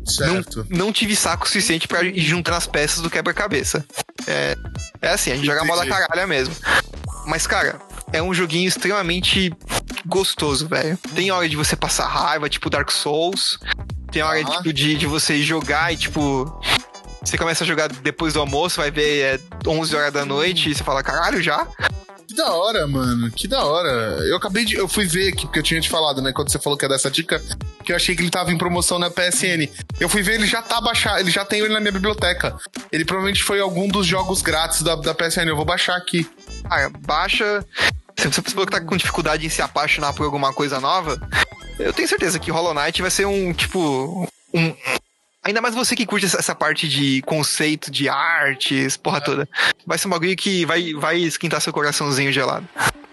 Certo. Não, não tive saco suficiente para ir juntando as peças do quebra-cabeça. É, é assim, a gente joga moda caralha mesmo. Mas, cara, é um joguinho extremamente gostoso, velho. Tem hora de você passar raiva, tipo Dark Souls. Tem hora, ah. tipo, de, de você jogar e, tipo... Você começa a jogar depois do almoço, vai ver é 11 horas da noite e você fala, caralho, já? Que da hora, mano. Que da hora. Eu acabei de. Eu fui ver aqui, porque eu tinha te falado, né? Quando você falou que é dessa dica, que eu achei que ele tava em promoção na PSN. Eu fui ver, ele já tá baixado, ele já tem ele na minha biblioteca. Ele provavelmente foi algum dos jogos grátis da, da PSN. Eu vou baixar aqui. Ah, baixa. Se você falou que tá com dificuldade em se apaixonar por alguma coisa nova, eu tenho certeza que Hollow Knight vai ser um, tipo, um, Ainda mais você que curte essa parte de conceito de artes, porra é. toda. Vai ser um bagulho que vai, vai esquentar seu coraçãozinho gelado.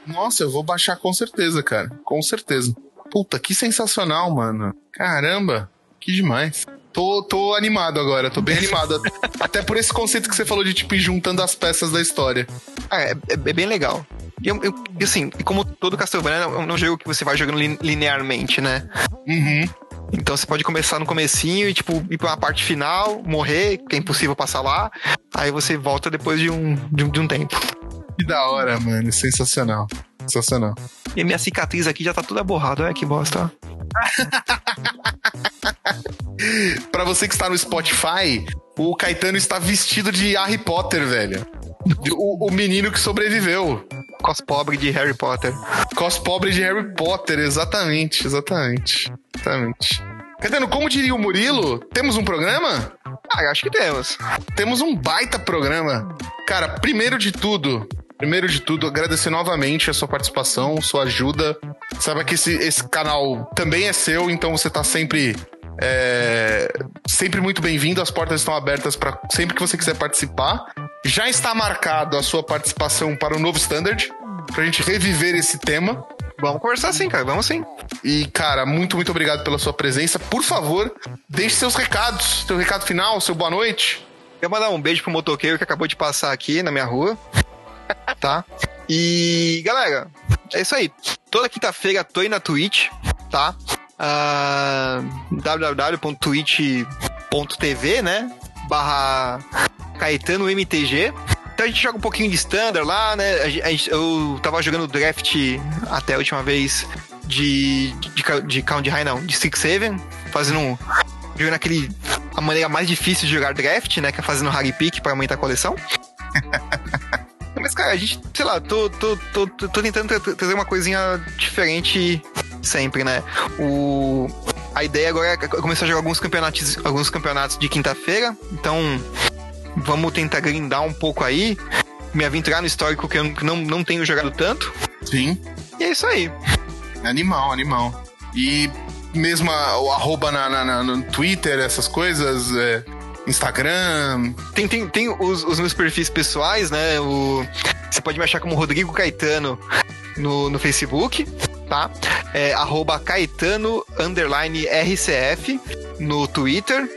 Nossa, eu vou baixar com certeza, cara. Com certeza. Puta, que sensacional, mano. Caramba, que demais. Tô, tô animado agora, tô bem animado. Até por esse conceito que você falou de, tipo, juntando as peças da história. Ah, é, é, é bem legal. E, eu, eu, assim, como todo Castlevania, é um jogo que você vai jogando linearmente, né? Uhum. Então você pode começar no comecinho e, tipo, ir pra uma parte final, morrer, que é impossível passar lá. Aí você volta depois de um, de um, de um tempo. Que da hora, mano. Sensacional. Sensacional. E minha cicatriz aqui já tá toda borrada. Olha que bosta. pra você que está no Spotify, o Caetano está vestido de Harry Potter, velho. O, o menino que sobreviveu. Cos pobre de Harry Potter. Cos pobre de Harry Potter, exatamente, exatamente. Exatamente. Caetano, como diria o Murilo, temos um programa? Ah, acho que temos. Temos um baita programa. Cara, primeiro de tudo, primeiro de tudo, agradecer novamente a sua participação, sua ajuda. Saiba que esse, esse canal também é seu, então você tá sempre é, sempre muito bem-vindo. As portas estão abertas para sempre que você quiser participar. Já está marcado a sua participação para o novo Standard, pra gente reviver esse tema. Vamos conversar sim, cara. Vamos sim. E, cara, muito, muito obrigado pela sua presença. Por favor, deixe seus recados. Seu recado final, seu boa noite. Quero mandar um beijo pro motoqueiro que acabou de passar aqui na minha rua. tá? E, galera, é isso aí. Toda quinta-feira tô aí na Twitch, tá? Uh, www.twitch.tv, né? Barra Caetano MTG. Então a gente joga um pouquinho de standard lá, né? A gente, eu tava jogando draft até a última vez de, de, de Count High, não, de Six Seven, fazendo um. Jogando aquele. a maneira mais difícil de jogar draft, né? Que é fazendo Harry Pick pra aumentar a coleção. Mas, cara, a gente, sei lá, tô, tô, tô, tô tentando trazer uma coisinha diferente sempre, né? O a ideia agora é começar a jogar alguns campeonatos, alguns campeonatos de quinta-feira. Então, vamos tentar grindar um pouco aí, me aventurar no histórico que eu não, não tenho jogado tanto. Sim. E é isso aí. Animal, animal. E mesmo a, o arroba na, na, na, no Twitter, essas coisas, é, Instagram. Tem, tem, tem os, os, meus perfis pessoais, né? O, você pode me achar como Rodrigo Caetano no, no Facebook, tá? É, arroba Caetano underline RCF no Twitter.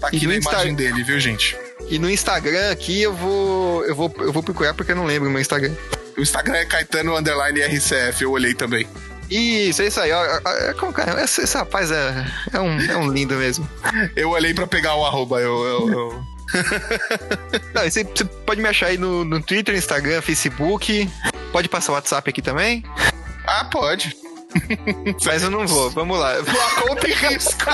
Tá aqui e na Insta... imagem dele, viu, gente? E no Instagram aqui eu vou, eu vou, eu vou procurar porque eu não lembro o meu Instagram. O Instagram é Caetano underline RCF, eu olhei também. Isso, é isso aí. Ó, como, cara, esse, esse, rapaz é, é, um, é um lindo mesmo. Eu olhei pra pegar o arroba, eu... eu, eu... Não, você, você, pode me achar aí no, no Twitter, Instagram, Facebook. Pode passar o WhatsApp aqui também? Ah, pode. Mas eu não vou, vamos lá. Conta em risco.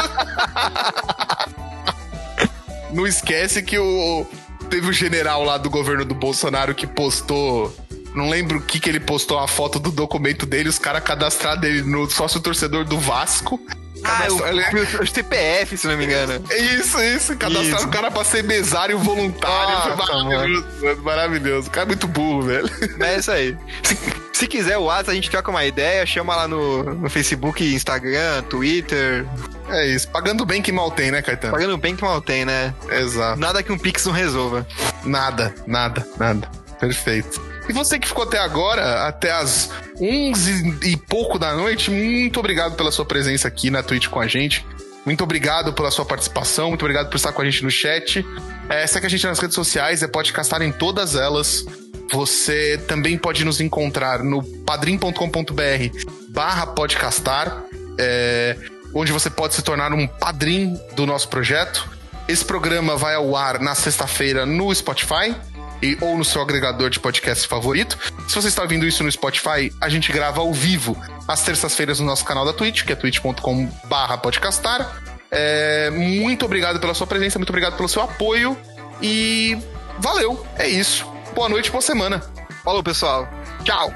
não esquece que o teve o general lá do governo do Bolsonaro que postou não lembro o que que ele postou a foto do documento dele, os caras cadastraram ele no sócio torcedor do Vasco. Ah, o, o, o, CPF, se não me engano. Isso, isso. Cadastraram o cara pra ser mesário voluntário. Nossa, maravilhoso, mano. maravilhoso. O cara é muito burro, velho. É isso aí. Se, se quiser o WhatsApp, a gente troca uma ideia, chama lá no, no Facebook, Instagram, Twitter. É isso. Pagando bem que mal tem, né, Caetano? Pagando bem que mal tem, né? Exato. Nada que um Pix não resolva. Nada, nada, nada. Perfeito. E você que ficou até agora, até as 11 e pouco da noite, muito obrigado pela sua presença aqui na Twitch com a gente. Muito obrigado pela sua participação, muito obrigado por estar com a gente no chat. É, segue a gente nas redes sociais, é podcastar em todas elas. Você também pode nos encontrar no padrim.com.br barra podcastar, é, onde você pode se tornar um padrim do nosso projeto. Esse programa vai ao ar na sexta-feira no Spotify e, ou no seu agregador de podcast favorito. Se você está ouvindo isso no Spotify, a gente grava ao vivo às terças-feiras no nosso canal da Twitch, que é twitch.com/podcastar. É, muito obrigado pela sua presença, muito obrigado pelo seu apoio e valeu, é isso. Boa noite, boa semana. Falou, pessoal. Tchau.